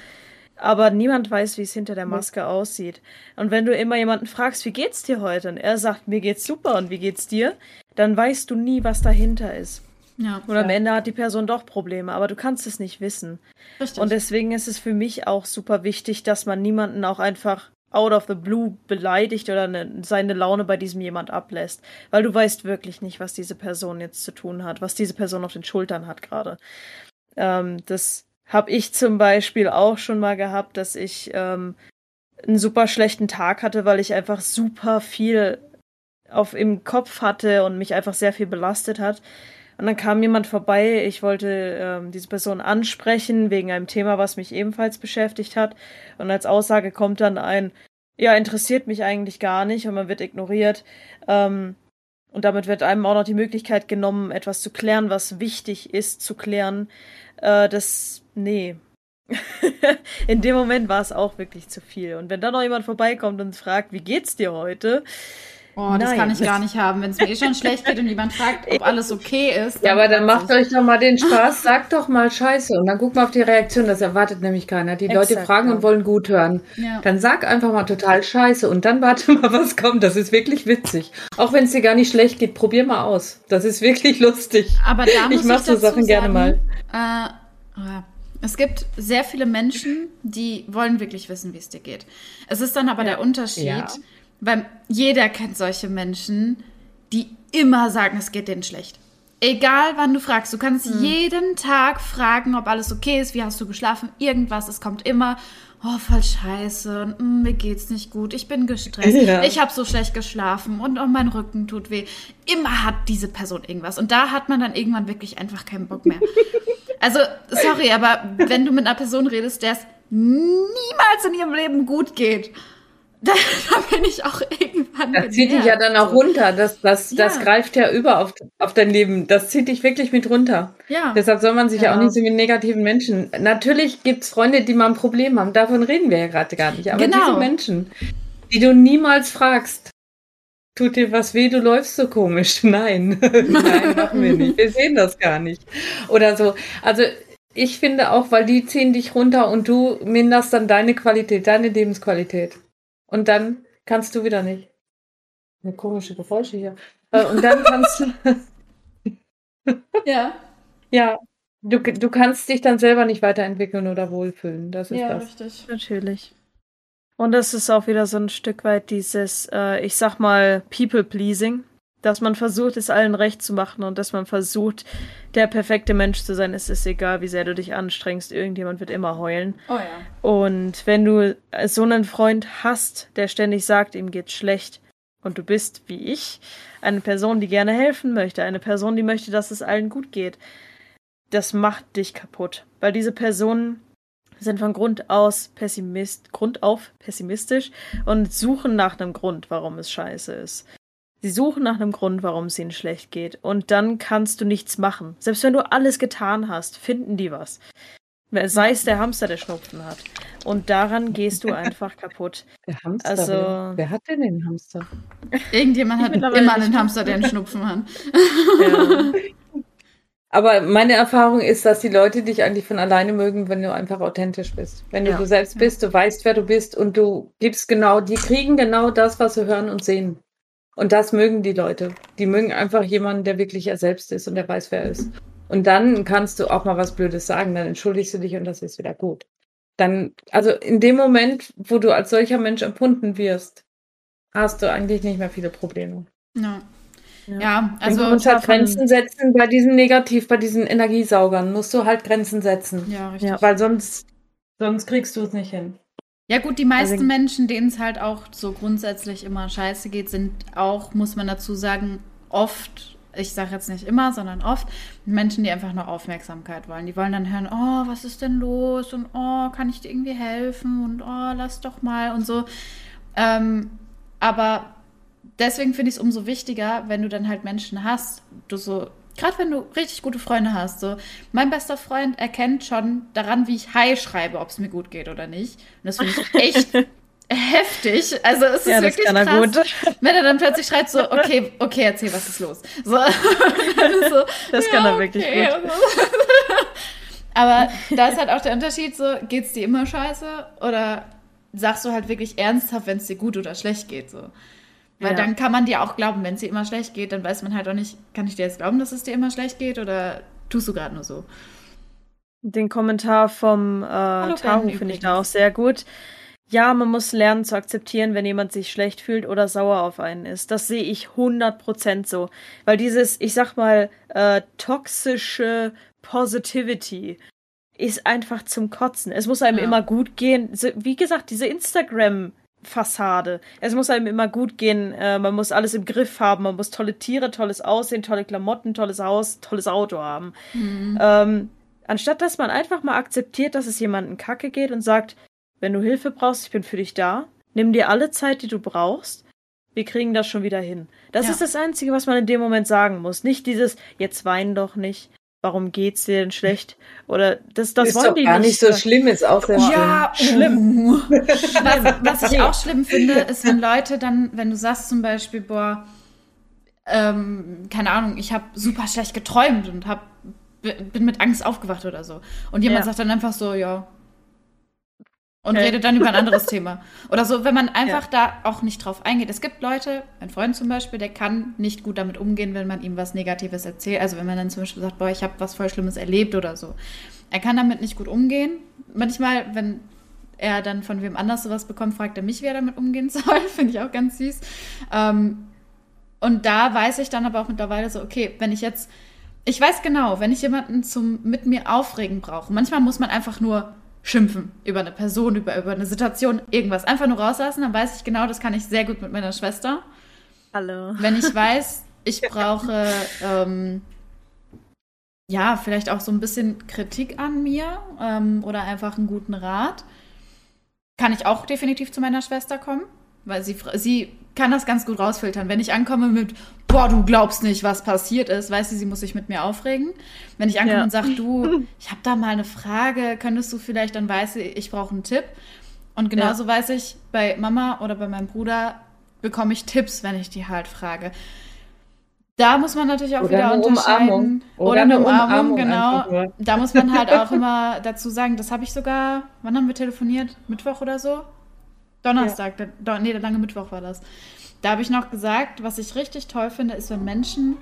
Aber niemand weiß, wie es hinter der Maske aussieht. Und wenn du immer jemanden fragst, wie geht's dir heute? Und er sagt, mir geht's super und wie geht's dir? Dann weißt du nie, was dahinter ist. Ja, und am Ende hat die Person doch Probleme, aber du kannst es nicht wissen. Richtig. Und deswegen ist es für mich auch super wichtig, dass man niemanden auch einfach out of the blue beleidigt oder ne, seine Laune bei diesem jemand ablässt. Weil du weißt wirklich nicht, was diese Person jetzt zu tun hat, was diese Person auf den Schultern hat gerade. Ähm, das habe ich zum Beispiel auch schon mal gehabt, dass ich ähm, einen super schlechten Tag hatte, weil ich einfach super viel auf im Kopf hatte und mich einfach sehr viel belastet hat. Und dann kam jemand vorbei, ich wollte ähm, diese Person ansprechen wegen einem Thema, was mich ebenfalls beschäftigt hat. Und als Aussage kommt dann ein, ja, interessiert mich eigentlich gar nicht und man wird ignoriert. Ähm, und damit wird einem auch noch die Möglichkeit genommen, etwas zu klären, was wichtig ist zu klären. Äh, das, nee. In dem Moment war es auch wirklich zu viel. Und wenn dann noch jemand vorbeikommt und fragt, wie geht's dir heute? Oh, das Nein. kann ich gar nicht haben. Wenn es mir eh schon schlecht geht und jemand fragt, ob alles okay ist. Ja, aber dann macht euch doch mal den Spaß, sagt doch mal Scheiße und dann guckt mal auf die Reaktion. Das erwartet nämlich keiner. Die Exakt, Leute fragen ja. und wollen gut hören. Ja. Dann sag einfach mal total Scheiße und dann warte mal, was kommt. Das ist wirklich witzig. Auch wenn es dir gar nicht schlecht geht, probier mal aus. Das ist wirklich lustig. Aber da muss ich mache so Sachen sagen, gerne mal. Äh, oh es gibt sehr viele Menschen, die wollen wirklich wissen, wie es dir geht. Es ist dann aber der Unterschied. Ja weil jeder kennt solche Menschen, die immer sagen, es geht denen schlecht. Egal wann du fragst, du kannst hm. jeden Tag fragen, ob alles okay ist, wie hast du geschlafen, irgendwas, es kommt immer, oh, voll scheiße, und, mm, mir geht's nicht gut, ich bin gestresst, ja. ich habe so schlecht geschlafen und oh, mein Rücken tut weh. Immer hat diese Person irgendwas und da hat man dann irgendwann wirklich einfach keinen Bock mehr. also, sorry, aber wenn du mit einer Person redest, der es niemals in ihrem Leben gut geht, da, da, bin ich auch irgendwann. Das zieht dich ja dann auch runter. Das, das, ja. das greift ja über auf, auf dein Leben. Das zieht dich wirklich mit runter. Ja. Deshalb soll man sich ja, ja auch nicht so mit negativen Menschen. Natürlich gibt es Freunde, die mal ein Problem haben. Davon reden wir ja gerade gar nicht. Aber genau. diese Menschen, die du niemals fragst, tut dir was weh, du läufst so komisch. Nein, nein, machen wir nicht. Wir sehen das gar nicht. Oder so. Also ich finde auch, weil die ziehen dich runter und du minderst dann deine Qualität, deine Lebensqualität. Und dann kannst du wieder nicht. Eine komische Geräusche hier. Äh, und dann kannst du. ja. Ja. Du, du kannst dich dann selber nicht weiterentwickeln oder wohlfühlen. Das ist ja, das. richtig. Natürlich. Und das ist auch wieder so ein Stück weit dieses, äh, ich sag mal, People-Pleasing dass man versucht, es allen recht zu machen und dass man versucht, der perfekte Mensch zu sein. Es ist egal, wie sehr du dich anstrengst, irgendjemand wird immer heulen. Oh ja. Und wenn du so einen Freund hast, der ständig sagt, ihm geht's schlecht, und du bist, wie ich, eine Person, die gerne helfen möchte, eine Person, die möchte, dass es allen gut geht, das macht dich kaputt. Weil diese Personen sind von Grund aus pessimist, Grund auf pessimistisch und suchen nach einem Grund, warum es scheiße ist. Sie suchen nach einem Grund, warum es ihnen schlecht geht. Und dann kannst du nichts machen. Selbst wenn du alles getan hast, finden die was. Sei es der Hamster, der Schnupfen hat. Und daran gehst du einfach kapput. Der Hamster? Also, wer, hat denn den Hamster? Irgendjemand hat immer einen Hamster, der einen Schnupfen hat. Ja. Aber meine Erfahrung ist, dass die Leute dich eigentlich von alleine mögen, wenn du einfach authentisch bist. Wenn du ja. du selbst bist, du weißt, wer du bist und du gibst genau, die kriegen genau das, was sie hören und sehen. Und das mögen die Leute. Die mögen einfach jemanden, der wirklich er selbst ist und der weiß, wer er ist. Und dann kannst du auch mal was Blödes sagen, dann entschuldigst du dich und das ist wieder gut. Dann, also in dem Moment, wo du als solcher Mensch empfunden wirst, hast du eigentlich nicht mehr viele Probleme. Ja. Ja, also. Du musst halt Grenzen setzen bei diesen Negativ, bei diesen Energiesaugern. Musst du halt Grenzen setzen. Ja, richtig. Ja, weil sonst, sonst kriegst du es nicht hin. Ja, gut, die meisten also, Menschen, denen es halt auch so grundsätzlich immer scheiße geht, sind auch, muss man dazu sagen, oft, ich sage jetzt nicht immer, sondern oft, Menschen, die einfach nur Aufmerksamkeit wollen. Die wollen dann hören, oh, was ist denn los? Und oh, kann ich dir irgendwie helfen? Und oh, lass doch mal und so. Ähm, aber deswegen finde ich es umso wichtiger, wenn du dann halt Menschen hast, du so, gerade wenn du richtig gute Freunde hast, so, mein bester Freund erkennt schon daran, wie ich Hi schreibe, ob es mir gut geht oder nicht. Und das finde ich echt heftig. Also es ist ja, wirklich krass, gut. wenn er dann plötzlich schreit so, okay, okay, erzähl, was ist los? So, so das kann ja, er wirklich okay. gut. Aber da ist halt auch der Unterschied so, geht's dir immer scheiße oder sagst du halt wirklich ernsthaft, wenn es dir gut oder schlecht geht so? Weil ja. dann kann man dir auch glauben, wenn es dir immer schlecht geht, dann weiß man halt auch nicht, kann ich dir jetzt glauben, dass es dir immer schlecht geht oder tust du gerade nur so? Den Kommentar vom äh, Tahu finde ich da auch sehr gut. Ja, man muss lernen zu akzeptieren, wenn jemand sich schlecht fühlt oder sauer auf einen ist. Das sehe ich 100% so. Weil dieses, ich sag mal, äh, toxische Positivity ist einfach zum Kotzen. Es muss einem ja. immer gut gehen. Wie gesagt, diese Instagram- Fassade. Es muss einem immer gut gehen, äh, man muss alles im Griff haben, man muss tolle Tiere, tolles Aussehen, tolle Klamotten, tolles Haus, tolles Auto haben. Mhm. Ähm, anstatt dass man einfach mal akzeptiert, dass es jemandem kacke geht und sagt, wenn du Hilfe brauchst, ich bin für dich da, nimm dir alle Zeit, die du brauchst, wir kriegen das schon wieder hin. Das ja. ist das Einzige, was man in dem Moment sagen muss. Nicht dieses, jetzt wein doch nicht, warum geht's dir denn schlecht? Oder das, das ist wollen doch die gar nicht so schlimm, ist auch sehr ja, schlimm. was, was ich auch schlimm finde, ist, wenn Leute dann, wenn du sagst zum Beispiel, boah, ähm, keine Ahnung, ich habe super schlecht geträumt und hab, bin mit Angst aufgewacht oder so. Und jemand ja. sagt dann einfach so, ja, und okay. redet dann über ein anderes Thema. Oder so, wenn man einfach ja. da auch nicht drauf eingeht. Es gibt Leute, ein Freund zum Beispiel, der kann nicht gut damit umgehen, wenn man ihm was Negatives erzählt. Also wenn man dann zum Beispiel sagt, boah, ich habe was voll Schlimmes erlebt oder so. Er kann damit nicht gut umgehen. Manchmal, wenn er dann von wem anders sowas bekommt, fragt er mich, wie er damit umgehen soll. Finde ich auch ganz süß. Ähm, und da weiß ich dann aber auch mittlerweile so, okay, wenn ich jetzt, ich weiß genau, wenn ich jemanden zum mit mir aufregen brauche, manchmal muss man einfach nur schimpfen über eine Person, über, über eine Situation, irgendwas. Einfach nur rauslassen, dann weiß ich genau, das kann ich sehr gut mit meiner Schwester. Hallo. Wenn ich weiß, ich brauche ähm, ja vielleicht auch so ein bisschen Kritik an mir ähm, oder einfach einen guten Rat, kann ich auch definitiv zu meiner Schwester kommen, weil sie, sie kann das ganz gut rausfiltern. Wenn ich ankomme mit, boah, du glaubst nicht, was passiert ist, weiß sie, sie muss sich mit mir aufregen. Wenn ich ankomme ja. und sage, du, ich habe da mal eine Frage, könntest du vielleicht, dann weiß sie, ich brauche einen Tipp. Und genauso ja. weiß ich, bei Mama oder bei meinem Bruder bekomme ich Tipps, wenn ich die halt frage. Da muss man natürlich auch oder wieder unterscheiden. Oder, oder eine Umarmung, Umarmung genau. Da muss man halt auch immer dazu sagen, das habe ich sogar, wann haben wir telefoniert? Mittwoch oder so? Donnerstag, ja. der, nee, der lange Mittwoch war das. Da habe ich noch gesagt, was ich richtig toll finde, ist, wenn Menschen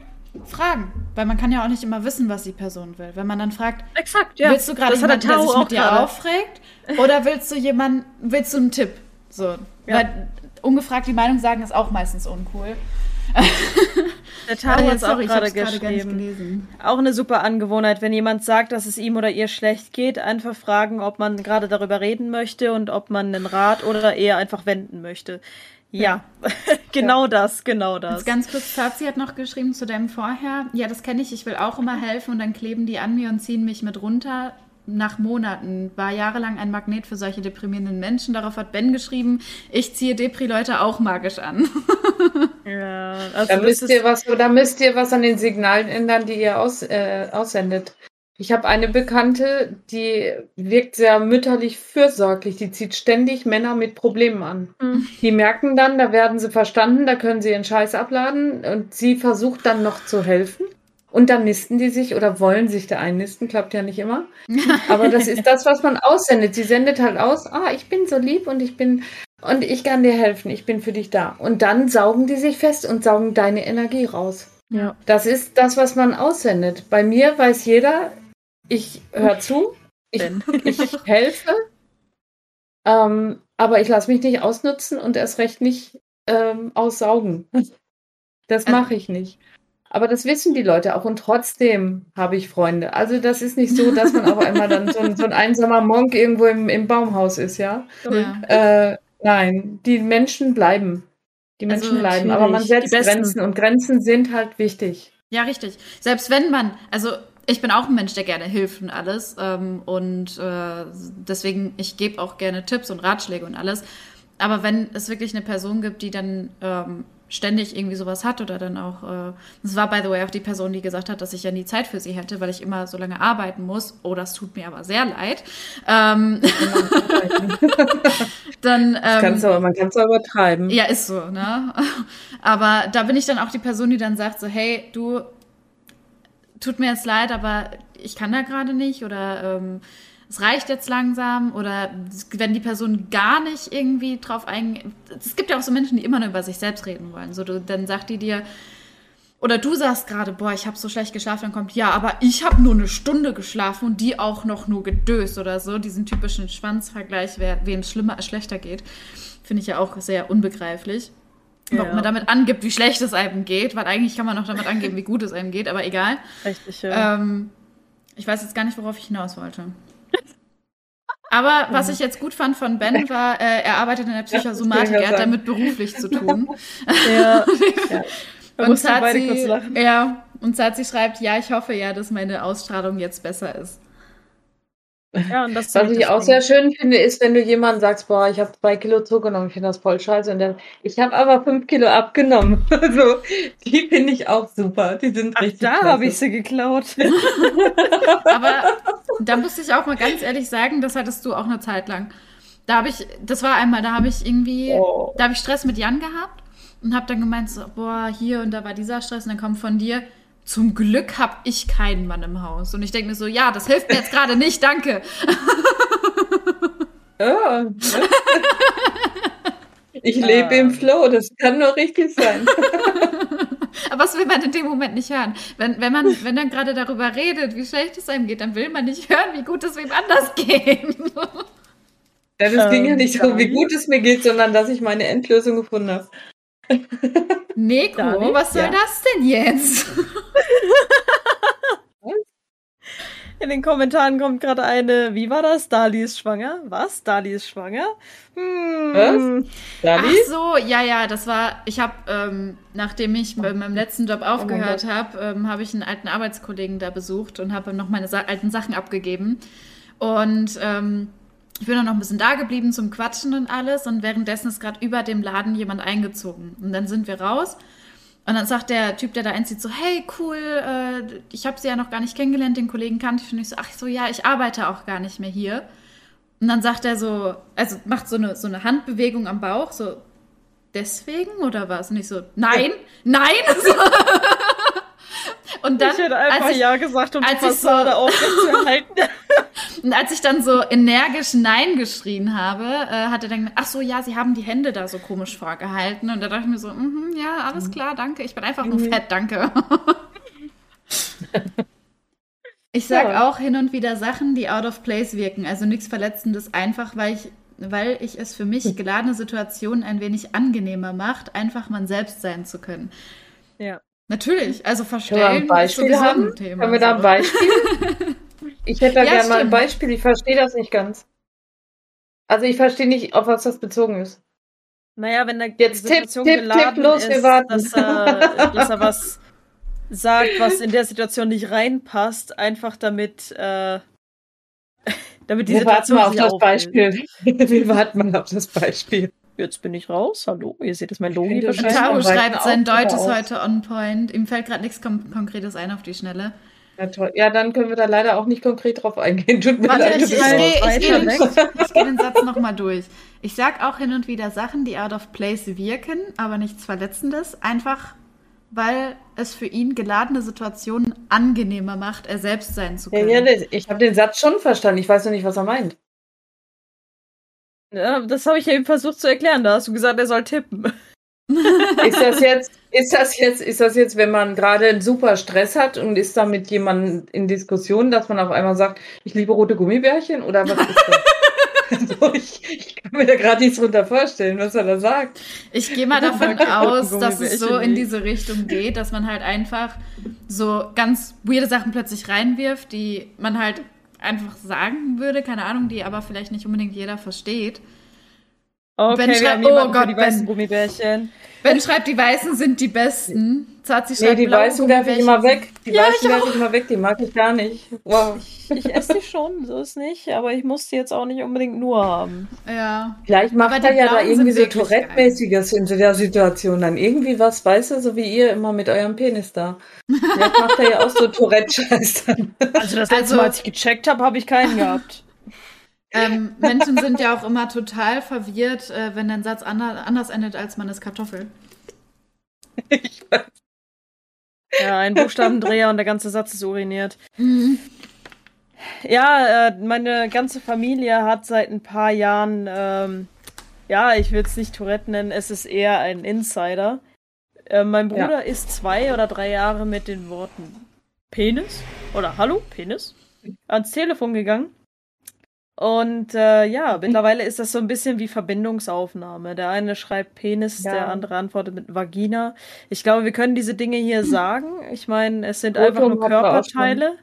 fragen. Weil man kann ja auch nicht immer wissen, was die Person will. Wenn man dann fragt, Exakt, ja. willst du gerade jemanden, der sich mit dir grade. aufregt? Oder willst du jemanden, willst du einen Tipp? So. Ja. Weil ungefragt die Meinung sagen ist auch meistens uncool. Der Taro oh, hat es auch gerade geschrieben. Auch eine super Angewohnheit, wenn jemand sagt, dass es ihm oder ihr schlecht geht, einfach fragen, ob man gerade darüber reden möchte und ob man einen Rat oder eher einfach wenden möchte. Ja, ja. genau ja. das, genau das. Jetzt ganz kurz, Fazi hat noch geschrieben zu deinem Vorher. Ja, das kenne ich, ich will auch immer helfen und dann kleben die an mir und ziehen mich mit runter nach Monaten, war jahrelang ein Magnet für solche deprimierenden Menschen. Darauf hat Ben geschrieben, ich ziehe Depri-Leute auch magisch an. ja, also da müsst ihr was, da müsst ihr was an den Signalen ändern, die ihr aus, äh, aussendet. Ich habe eine Bekannte, die wirkt sehr mütterlich fürsorglich. Die zieht ständig Männer mit Problemen an. Mhm. Die merken dann, da werden sie verstanden, da können sie ihren Scheiß abladen und sie versucht dann noch zu helfen. Und dann nisten die sich oder wollen sich da einnisten, klappt ja nicht immer. Aber das ist das, was man aussendet. Sie sendet halt aus, ah, ich bin so lieb und ich bin und ich kann dir helfen, ich bin für dich da. Und dann saugen die sich fest und saugen deine Energie raus. Ja. Das ist das, was man aussendet. Bei mir weiß jeder, ich höre zu, ich, ich helfe, ähm, aber ich lasse mich nicht ausnutzen und erst recht nicht ähm, aussaugen. Das Also- mache ich nicht. Aber das wissen die Leute auch und trotzdem habe ich Freunde. Also das ist nicht so, dass man auf einmal dann so ein, so ein einsamer Monk irgendwo im, im Baumhaus ist, ja. Ja. Äh, nein, die Menschen bleiben. Die Also Menschen bleiben. Aber man setzt. Grenzen und Grenzen sind halt wichtig. Ja, richtig. Selbst wenn man, also ich bin auch ein Mensch, der gerne hilft und alles. Ähm, und äh, deswegen, ich gebe auch gerne Tipps und Ratschläge und alles. Aber wenn es wirklich eine Person gibt, die dann ähm, ständig irgendwie sowas hat oder dann auch, äh, das war by the way auch die Person, die gesagt hat, dass ich ja nie Zeit für sie hätte, weil ich immer so lange arbeiten muss. Oh, das tut mir aber sehr leid. Ähm, dann ähm, aber, man kann es aber übertreiben. ja, ist so, ne? Aber da bin ich dann auch die Person, die dann sagt so, hey, du, tut mir jetzt leid, aber ich kann da gerade nicht oder ähm, es reicht jetzt langsam oder wenn die Person gar nicht irgendwie drauf eingeht. Es gibt ja auch so Menschen, die immer nur über sich selbst reden wollen. So, du, dann sagt die dir, oder du sagst gerade, boah, ich habe so schlecht geschlafen, dann kommt, ja, aber ich habe nur eine Stunde geschlafen und die auch noch nur gedöst oder so. Diesen typischen Schwanzvergleich, wem es schlimmer, schlechter geht, finde ich ja auch sehr unbegreiflich. Warum Ja. man damit angibt, wie schlecht es einem geht, weil eigentlich kann man auch damit angeben, wie gut es einem geht, aber egal. Richtig, ja. Ähm, ich weiß jetzt gar nicht, worauf ich hinaus wollte. Aber was ich jetzt gut fand von Ben war, äh, er arbeitet in der Psychosomatik, Ja, er hat ja damit beruflich zu tun. ja. Da Und Zazi, kurz lachen. ja, und Zazi schreibt, ja, ich hoffe ja, dass meine Ausstrahlung jetzt besser ist. ja, und das Was ich auch sehr schön finde, ist, wenn du jemandem sagst, boah, ich habe zwei Kilo zugenommen, ich finde das voll scheiße. Und dann, ich habe aber fünf Kilo abgenommen. Also, die finde ich auch super. Die sind Ach, richtig da habe ich sie geklaut. Aber da musste ich auch mal ganz ehrlich sagen, das hattest du auch eine Zeit lang. Da habe ich, das war einmal, da habe ich irgendwie, Oh. da habe ich Stress mit Jan gehabt und habe dann gemeint, so, boah, hier und da war dieser Stress und dann kommt von dir, zum Glück habe ich keinen Mann im Haus. Und ich denke mir so, ja, das hilft mir jetzt gerade nicht, danke. Ja. Ich lebe im Flow, das kann nur richtig sein. Aber was will man in dem Moment nicht hören? Wenn, wenn man, wenn dann gerade darüber redet, wie schlecht es einem geht, dann will man nicht hören, wie gut es wem anders geht. Ja, das ging ja Ähm, nicht darum, wie gut es mir geht, sondern dass ich meine Endlösung gefunden habe. Neko, was soll Ja. das denn jetzt? In den Kommentaren kommt gerade eine, wie war das? Dali ist schwanger? Was? Dali ist schwanger? Hm. Dali? Ach so, ja, ja, das war, ich habe, ähm, nachdem ich bei meinem letzten Job aufgehört habe, ähm, habe ich einen alten Arbeitskollegen da besucht und habe noch meine Sa alten Sachen abgegeben. Und ähm, ich bin dann noch ein bisschen da geblieben zum Quatschen und alles. Und währenddessen ist gerade über dem Laden jemand eingezogen. Und dann sind wir raus. Und dann sagt der Typ, der da einzieht, so, hey, cool, äh, ich habe sie ja noch gar nicht kennengelernt, den Kollegen kannte ich. Und ich so, ach so, ja, ich arbeite auch gar nicht mehr hier. Und dann sagt er so, also macht so eine, so eine Handbewegung am Bauch, so, deswegen oder was? Und ich so, nein, nein. So. Und dann, ich hätte einfach als ich, Ja gesagt und die ich so- Fassade aufrechtzuerhalten. und als ich dann so energisch Nein geschrien habe, äh, hat er dann gesagt, ach so, ja, sie haben die Hände da so komisch vorgehalten. Und da dachte ich mir so, mhm, ja, alles klar, danke. Ich bin einfach nur fett, danke. Ich sag Ja. auch hin und wieder Sachen, die out of place wirken. Also nichts Verletzendes, einfach weil ich, weil ich es für mich geladene Situationen ein wenig angenehmer macht, einfach man selbst sein zu können. Ja. Natürlich, also verstellen ein ist sowieso haben? ein Thema. Können wir da ein. Beispiel? Ich hätte da Ja, gerne mal ein. Beispiel. Ich verstehe das nicht ganz. Also ich verstehe nicht, auf was das bezogen ist. Naja, wenn der Jetzt tipp, Situation tipp, geladen tipp, los, ist, wir warten. Dass, er, dass er was sagt, was in der Situation nicht reinpasst, einfach damit, äh, damit die Wir warten Situation mal auf sich das auflöst. Beispiel. Wir warten mal auf das Beispiel. Jetzt bin ich raus. Hallo, ihr seht es mein du wahrscheinlich. Taro schreibt, sein Deutsch ist heute on point. Ihm fällt gerade nichts Kon Konkretes ein auf die Schnelle. Ja, toll. Ja, dann können wir da leider auch nicht konkret drauf eingehen. Tut mir Warte, leid. ich, du ich, gehe ich, ich geh den Satz nochmal durch. Ich sag auch hin und wieder Sachen, die out of place wirken, aber nichts Verletzendes. Einfach, weil es für ihn geladene Situationen angenehmer macht, er selbst sein zu Ja, können. ja, das- ich habe den Satz schon verstanden. Ich weiß noch nicht, was er meint. Ja, das habe ich eben versucht zu erklären. Da hast du gesagt, er soll tippen. Ist das jetzt, ist das jetzt, ist das jetzt, wenn man gerade einen super Stress hat und ist da mit jemandem in Diskussion, dass man auf einmal sagt, ich liebe rote Gummibärchen oder was ist das? also ich, ich, kann mir da gerade nichts drunter vorstellen, was er da sagt. Ich gehe mal davon aus, dass es so in diese Richtung geht, dass man halt einfach so ganz weirde Sachen plötzlich reinwirft, die man halt einfach sagen würde, keine Ahnung, die aber vielleicht nicht unbedingt jeder versteht. Okay, Ben wir schreibt, oh Gott, die weißen Ben. Zazi Ben schreibt, die Weißen sind die Besten. Zazi Nee, schreibt, die blaue Weißen werfe ich Gummibärchen immer weg. Die Ja, Weißen ich werfe ich immer weg, die mag ich gar nicht. Wow. Ich esse die schon, so ist nicht, aber ich muss die jetzt auch nicht unbedingt nur haben. Ja. Vielleicht macht Aber er die ja da irgendwie so Tourette-mäßiges in der Situation. Dann irgendwie was, weißt du, so wie ihr immer mit eurem Penis da. Vielleicht macht er ja auch so Tourette-Scheiß dann. Also das letzte letzte Mal, als ich gecheckt habe, habe ich keinen gehabt. Ähm, Menschen sind ja auch immer total verwirrt, äh, wenn ein Satz ander anders endet, als man ist Kartoffel. Ich weiß. Ja, ein Buchstabendreher und der ganze Satz ist uriniert. Ja, äh, meine ganze Familie hat seit ein paar Jahren, ähm, ja, ich will es nicht Tourette nennen, es ist eher ein Insider. Äh, mein Ja. Bruder ist zwei oder drei Jahre mit den Worten Penis oder Hallo, Penis ans Telefon gegangen. Und äh, ja, mittlerweile ist das so ein bisschen wie Verbindungsaufnahme. Der eine schreibt Penis, Ja. der andere antwortet mit Vagina. Ich glaube, wir können diese Dinge hier sagen. Ich meine, es sind Foto einfach nur Körperteile.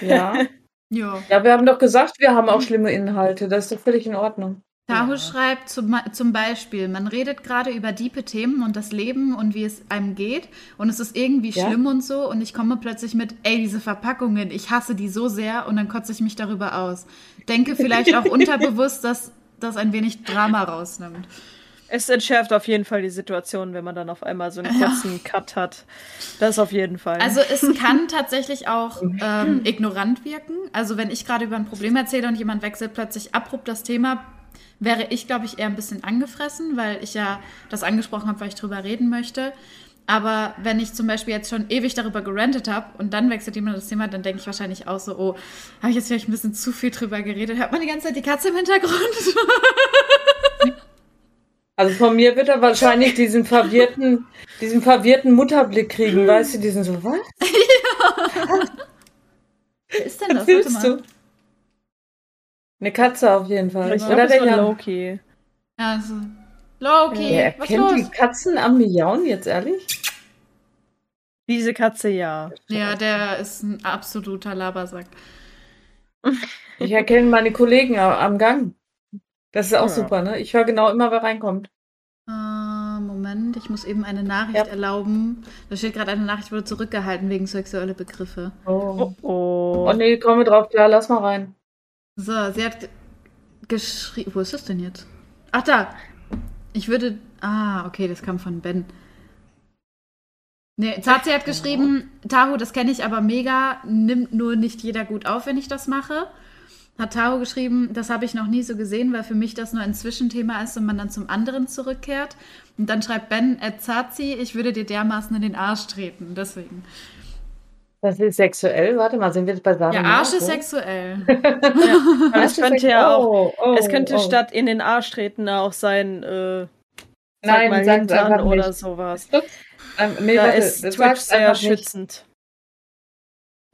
Ja. Ja. ja, wir haben doch gesagt, wir haben auch schlimme Inhalte. Das ist doch völlig in Ordnung. Tahu Ja. schreibt zum, zum Beispiel, man redet gerade über diepe Themen und das Leben und wie es einem geht und es ist irgendwie Ja. schlimm und so und ich komme plötzlich mit, ey, diese Verpackungen, ich hasse die so sehr und dann kotze ich mich darüber aus. Denke vielleicht auch unterbewusst, dass das ein wenig Drama rausnimmt. Es entschärft auf jeden Fall die Situation, wenn man dann auf einmal so einen Ja. kurzen Cut hat. Das auf jeden Fall. Also es kann tatsächlich auch ähm, ignorant wirken. Also wenn ich gerade über ein Problem erzähle und jemand wechselt plötzlich abrupt das Thema, wäre ich, glaube ich, eher ein bisschen angefressen, weil ich ja das angesprochen habe, weil ich drüber reden möchte. Aber wenn ich zum Beispiel jetzt schon ewig darüber gerantet habe und dann wechselt jemand das Thema, dann denke ich wahrscheinlich auch so, oh, habe ich jetzt vielleicht ein bisschen zu viel drüber geredet? Hört man die ganze Zeit die Katze im Hintergrund? Also von mir wird er wahrscheinlich diesen verwirrten, diesen verwirrten Mutterblick kriegen, weißt du, diesen so, was? Wer ist denn das? Warte mal. du? Eine Katze auf jeden Fall. ich Oder glaube, der es war. Loki. Also, Loki, Er was erkennt los? die Katzen am Miauen, jetzt ehrlich? Diese Katze ja. Ja, der ist ein absoluter Labersack. Ich erkenne meine Kollegen am Gang. Das ist auch Ja. super, ne? Ich höre genau immer, wer reinkommt. Äh, Moment, ich muss eben eine Nachricht Ja. erlauben. Da steht gerade eine Nachricht, wurde zurückgehalten wegen sexueller Begriffe. Oh. Oh, oh. oh nee, komm mir drauf klar, lass mal rein. So, sie hat ge- geschrieben. Wo ist das denn jetzt? Ach, da. Ich würde. Ah, okay, das kam von Ben. Nee, Zazi hat geschrieben, Tahu, das kenne ich aber mega, nimmt nur nicht jeder gut auf, wenn ich das mache. Hat Tahu geschrieben, das habe ich noch nie so gesehen, weil für mich das nur ein Zwischenthema ist und man dann zum anderen zurückkehrt. Und dann schreibt Ben, äh, Zazi, ich würde dir dermaßen in den Arsch treten, deswegen. Das ist sexuell. Warte mal, sind wir jetzt bei Sarah? Ja, Arsch ist sexuell. Aber es könnte ja auch. Oh, oh, es könnte oh. statt in den Arsch treten auch sein, äh, Nein, mal Hintern einfach oder nicht. sowas. Ähm, nee, Da warte, ist das Twitch sehr einfach nicht. schützend.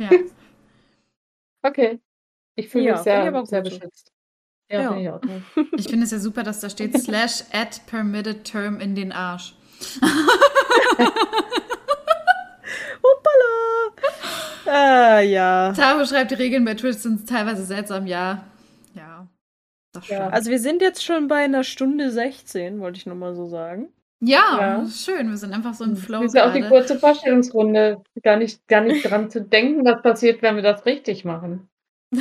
Ja. Okay. Ich fühle Ja, mich sehr, aber sehr beschützt. Ja, Ja. ich? Ich finde es ja super, dass da steht slash add permitted term in den Arsch. Ah, ja. Taro schreibt, die Regeln bei Twitch sind teilweise seltsam. Ja. Ja. Das Ja. Also wir sind jetzt schon bei einer Stunde 16, wollte ich nur mal so sagen. Ja, Ja. schön. Wir sind einfach so im Flow Das ist ja auch die kurze Vorstellungsrunde. Gar nicht, gar nicht dran zu denken, was passiert, wenn wir das richtig machen.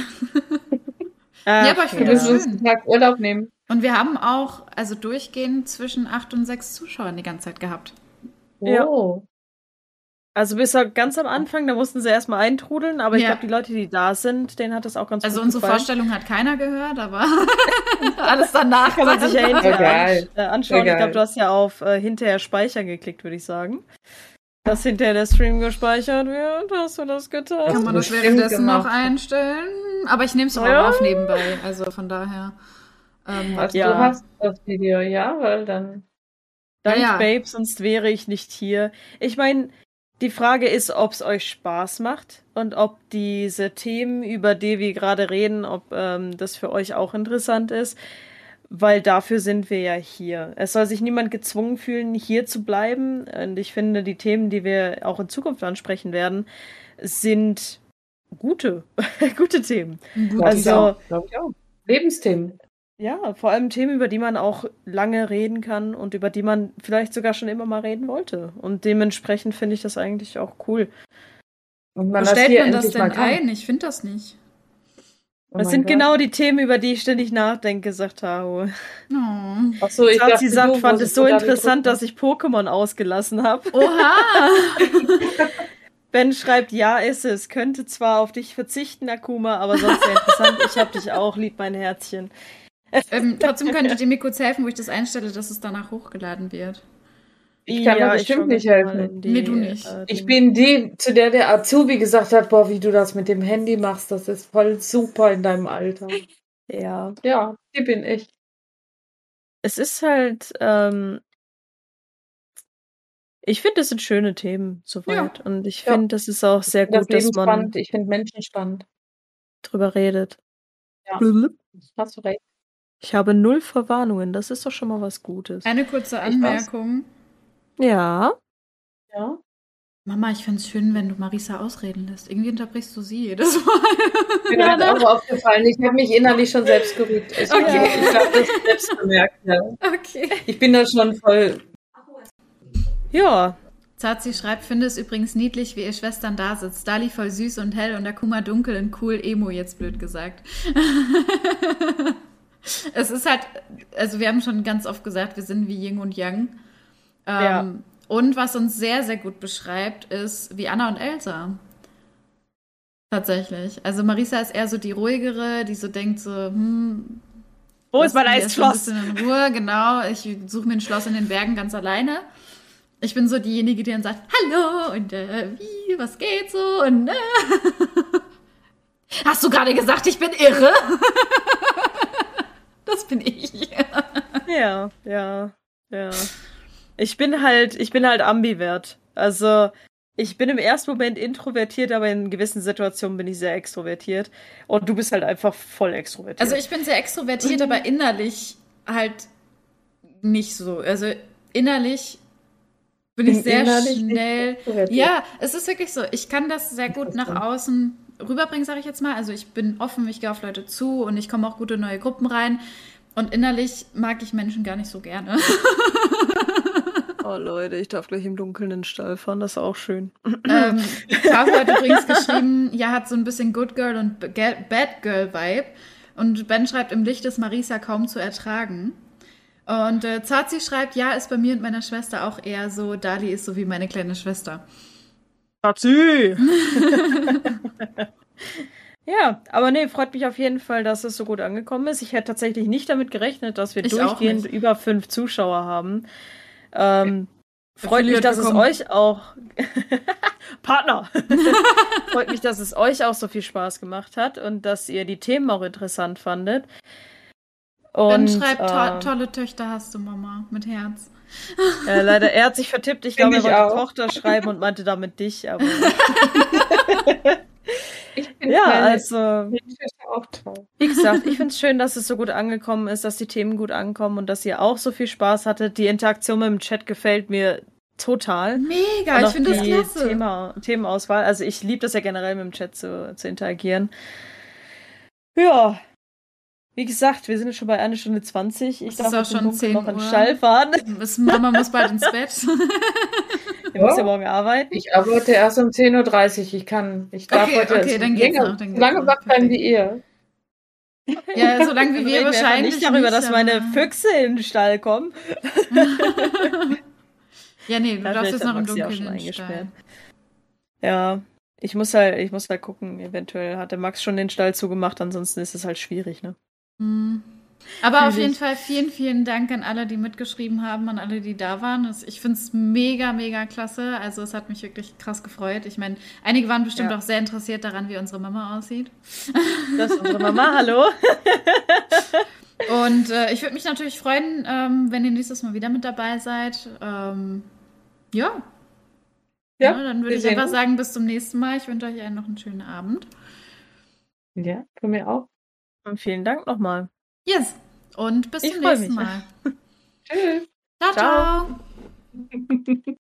Ja, aber ich Wir finde uns schön. einen Tag Urlaub nehmen. Und wir haben auch, also durchgehend zwischen acht und sechs Zuschauern die ganze Zeit gehabt. Ja. Oh. Also bis ganz am Anfang, da mussten sie erstmal eintrudeln, aber ich Ja. glaube, die Leute, die da sind, denen hat das auch ganz Also gut unsere gefallen. Vorstellung hat keiner gehört, aber alles danach Kann man sich ja hinterher Egal. äh, anschauen. Ich Egal. glaube, du hast ja auf äh, hinterher speichern geklickt, würde ich sagen. Dass hinterher der Stream gespeichert wird. Hast du das getan? Kann man das währenddessen noch einstellen? Aber ich nehme es auch Ja. auf nebenbei, also von daher. Ähm, also ja. du hast das Video, ja, weil dann. Dank ja, ja. Babe, sonst wäre ich nicht hier. Ich meine, die Frage ist, ob es euch Spaß macht und ob diese Themen, über die wir gerade reden, ob ähm, das für euch auch interessant ist. Weil dafür sind wir ja hier. Es soll sich niemand gezwungen fühlen, hier zu bleiben. Und ich finde, die Themen, die wir auch in Zukunft ansprechen werden, sind gute, gute Themen. Gut, also, glaube ich auch. Lebensthemen. Ja, vor allem Themen, über die man auch lange reden kann und über die man vielleicht sogar schon immer mal reden wollte. Und dementsprechend finde ich das eigentlich auch cool. Und man Wo stellt man das denn ein? Ich finde das nicht. Oh das sind Gott. genau die Themen, über die ich ständig nachdenke, sagt Taro. Oh. Ach so, ich dachte, sie sagt, fand es so interessant, dass ich Pokémon ausgelassen habe. Oha! Ben schreibt, ja, ist es. Könnte zwar auf dich verzichten, Akuma, aber sonst sehr interessant. Ich hab dich auch lieb, mein Herzchen. Ähm, trotzdem könntet ihr mir kurz helfen, wo ich das einstelle, dass es danach hochgeladen wird. Ich kann ja, mir bestimmt nicht helfen. Die, nee, du nicht. Äh, ich bin die, zu der der Azubi gesagt hat, boah, wie du das mit dem Handy machst, das ist voll super in deinem Alter. Ja. Ja, die bin ich. Es ist halt, ähm, ich finde, das sind schöne Themen soweit. Ja. Und ich finde, ja. das ist auch sehr gut, das dass man spannend. Ich finde Menschen spannend. drüber redet. Ja. Hast du recht. Ich habe null Verwarnungen. Das ist doch schon mal was Gutes. Eine kurze Anmerkung. Ja. Ja. Mama, ich finde es schön, wenn du Marisa ausreden lässt. Irgendwie unterbrichst du sie jedes Mal. Mir ja, hat auch aufgefallen. Ich habe mich innerlich schon selbst gerügt. Ich, okay. ich habe das selbst gemerkt. Ja. Okay. Ich bin da schon voll. Ja. Zazi schreibt, finde es übrigens niedlich, wie ihr Schwestern da sitzt. Dali voll süß und hell und Akuma dunkel und cool Emo, jetzt blöd gesagt. es ist halt, also wir haben schon ganz oft gesagt, wir sind wie Yin und Yang. Ähm, ja. Und was uns sehr, sehr gut beschreibt, ist wie Anna und Elsa. Tatsächlich. Also Marisa ist eher so die ruhigere, die so denkt so, hm. Wo ist mein Eisschloss? In Ruhe, genau. Ich suche mir ein Schloss in den Bergen ganz alleine. Ich bin so diejenige, die dann sagt, hallo und äh, wie, was geht so und äh. Hast du gerade gesagt, ich bin irre? Das bin ich. ja, ja, ja. Ich bin halt, ich bin halt ambivert. Also, ich bin im ersten Moment introvertiert, aber in gewissen Situationen bin ich sehr extrovertiert. Und du bist halt einfach voll extrovertiert. Also ich bin sehr extrovertiert, aber innerlich halt nicht so. Also innerlich bin ich sehr schnell. Ja, es ist wirklich so. Ich kann das sehr gut nach außen rüberbringen, sage ich jetzt mal. Also ich bin offen, ich gehe auf Leute zu und ich komme auch gute neue Gruppen rein. Und innerlich mag ich Menschen gar nicht so gerne. Oh Leute, ich darf gleich im Dunkeln in den Stall fahren, das ist auch schön. Ähm, Caro hat übrigens geschrieben, ja, hat so ein bisschen Good Girl und Bad Girl Vibe. Und Ben schreibt, im Licht ist Marisa kaum zu ertragen. Und äh, Zazi schreibt, ja, ist bei mir und meiner Schwester auch eher so, Dali ist so wie meine kleine Schwester. Zazi! Ja, aber nee, freut mich auf jeden Fall, dass es so gut angekommen ist. Ich hätte tatsächlich nicht damit gerechnet, dass wir ich durchgehend über fünf Zuschauer haben. Ähm, freut mich, dass bekommen. es euch auch Partner. freut mich, dass es euch auch so viel Spaß gemacht hat und dass ihr die Themen auch interessant fandet. Und, ben schreibt, to äh, tolle Töchter hast du, Mama, mit Herz. Ja, leider, er hat sich vertippt. Ich glaube, er wollte auch. Tochter schreiben und meinte damit dich, aber. ja, also. Auch toll. Wie gesagt, ich finde es schön, dass es so gut angekommen ist, dass die Themen gut ankommen und dass ihr auch so viel Spaß hattet. Die Interaktion mit dem Chat gefällt mir total. Mega, ich finde das klasse. Thema, Themenauswahl. Also ich liebe das ja generell mit dem Chat zu, zu interagieren. Ja. Wie gesagt, wir sind jetzt schon bei einer Stunde 20. Ich darf auch schon 10 noch in den Stall fahren. Mama muss bald ins Bett. Ja. musst ja morgen arbeiten. Ich arbeite erst um 10.30 Uhr. Ich kann, ich darf okay, heute okay, dann geht's länger, noch, dann lange wach bleiben wie ihr. Ja, so lange wie wir wahrscheinlich. Nicht darüber, nicht, dass meine Füchse in den Stall kommen. ja, nee, du darfst jetzt noch im Dunkeln eingesperrt. Ja, ich muss halt, ich muss halt gucken. Eventuell hat der Max schon den Stall zugemacht, ansonsten ist es halt schwierig, ne? Mhm. Aber auf jeden Fall vielen, vielen Dank an alle, die mitgeschrieben haben, an alle, die da waren. Ich finde es mega, mega klasse. Also es hat mich wirklich krass gefreut. Ich meine, einige waren bestimmt ja. auch sehr interessiert daran, wie unsere Mama aussieht. Das ist unsere Mama, hallo. Und äh, ich würde mich natürlich freuen, ähm, wenn ihr nächstes Mal wieder mit dabei seid. Ähm, ja. ja. ja. Dann würde ich einfach sagen, bis zum nächsten Mal. Ich wünsche euch allen noch einen schönen Abend. Ja, für mir auch. Und vielen Dank nochmal. Yes. Und bis ich zum nächsten mich. Mal. Tschüss. Ciao, ciao. ciao.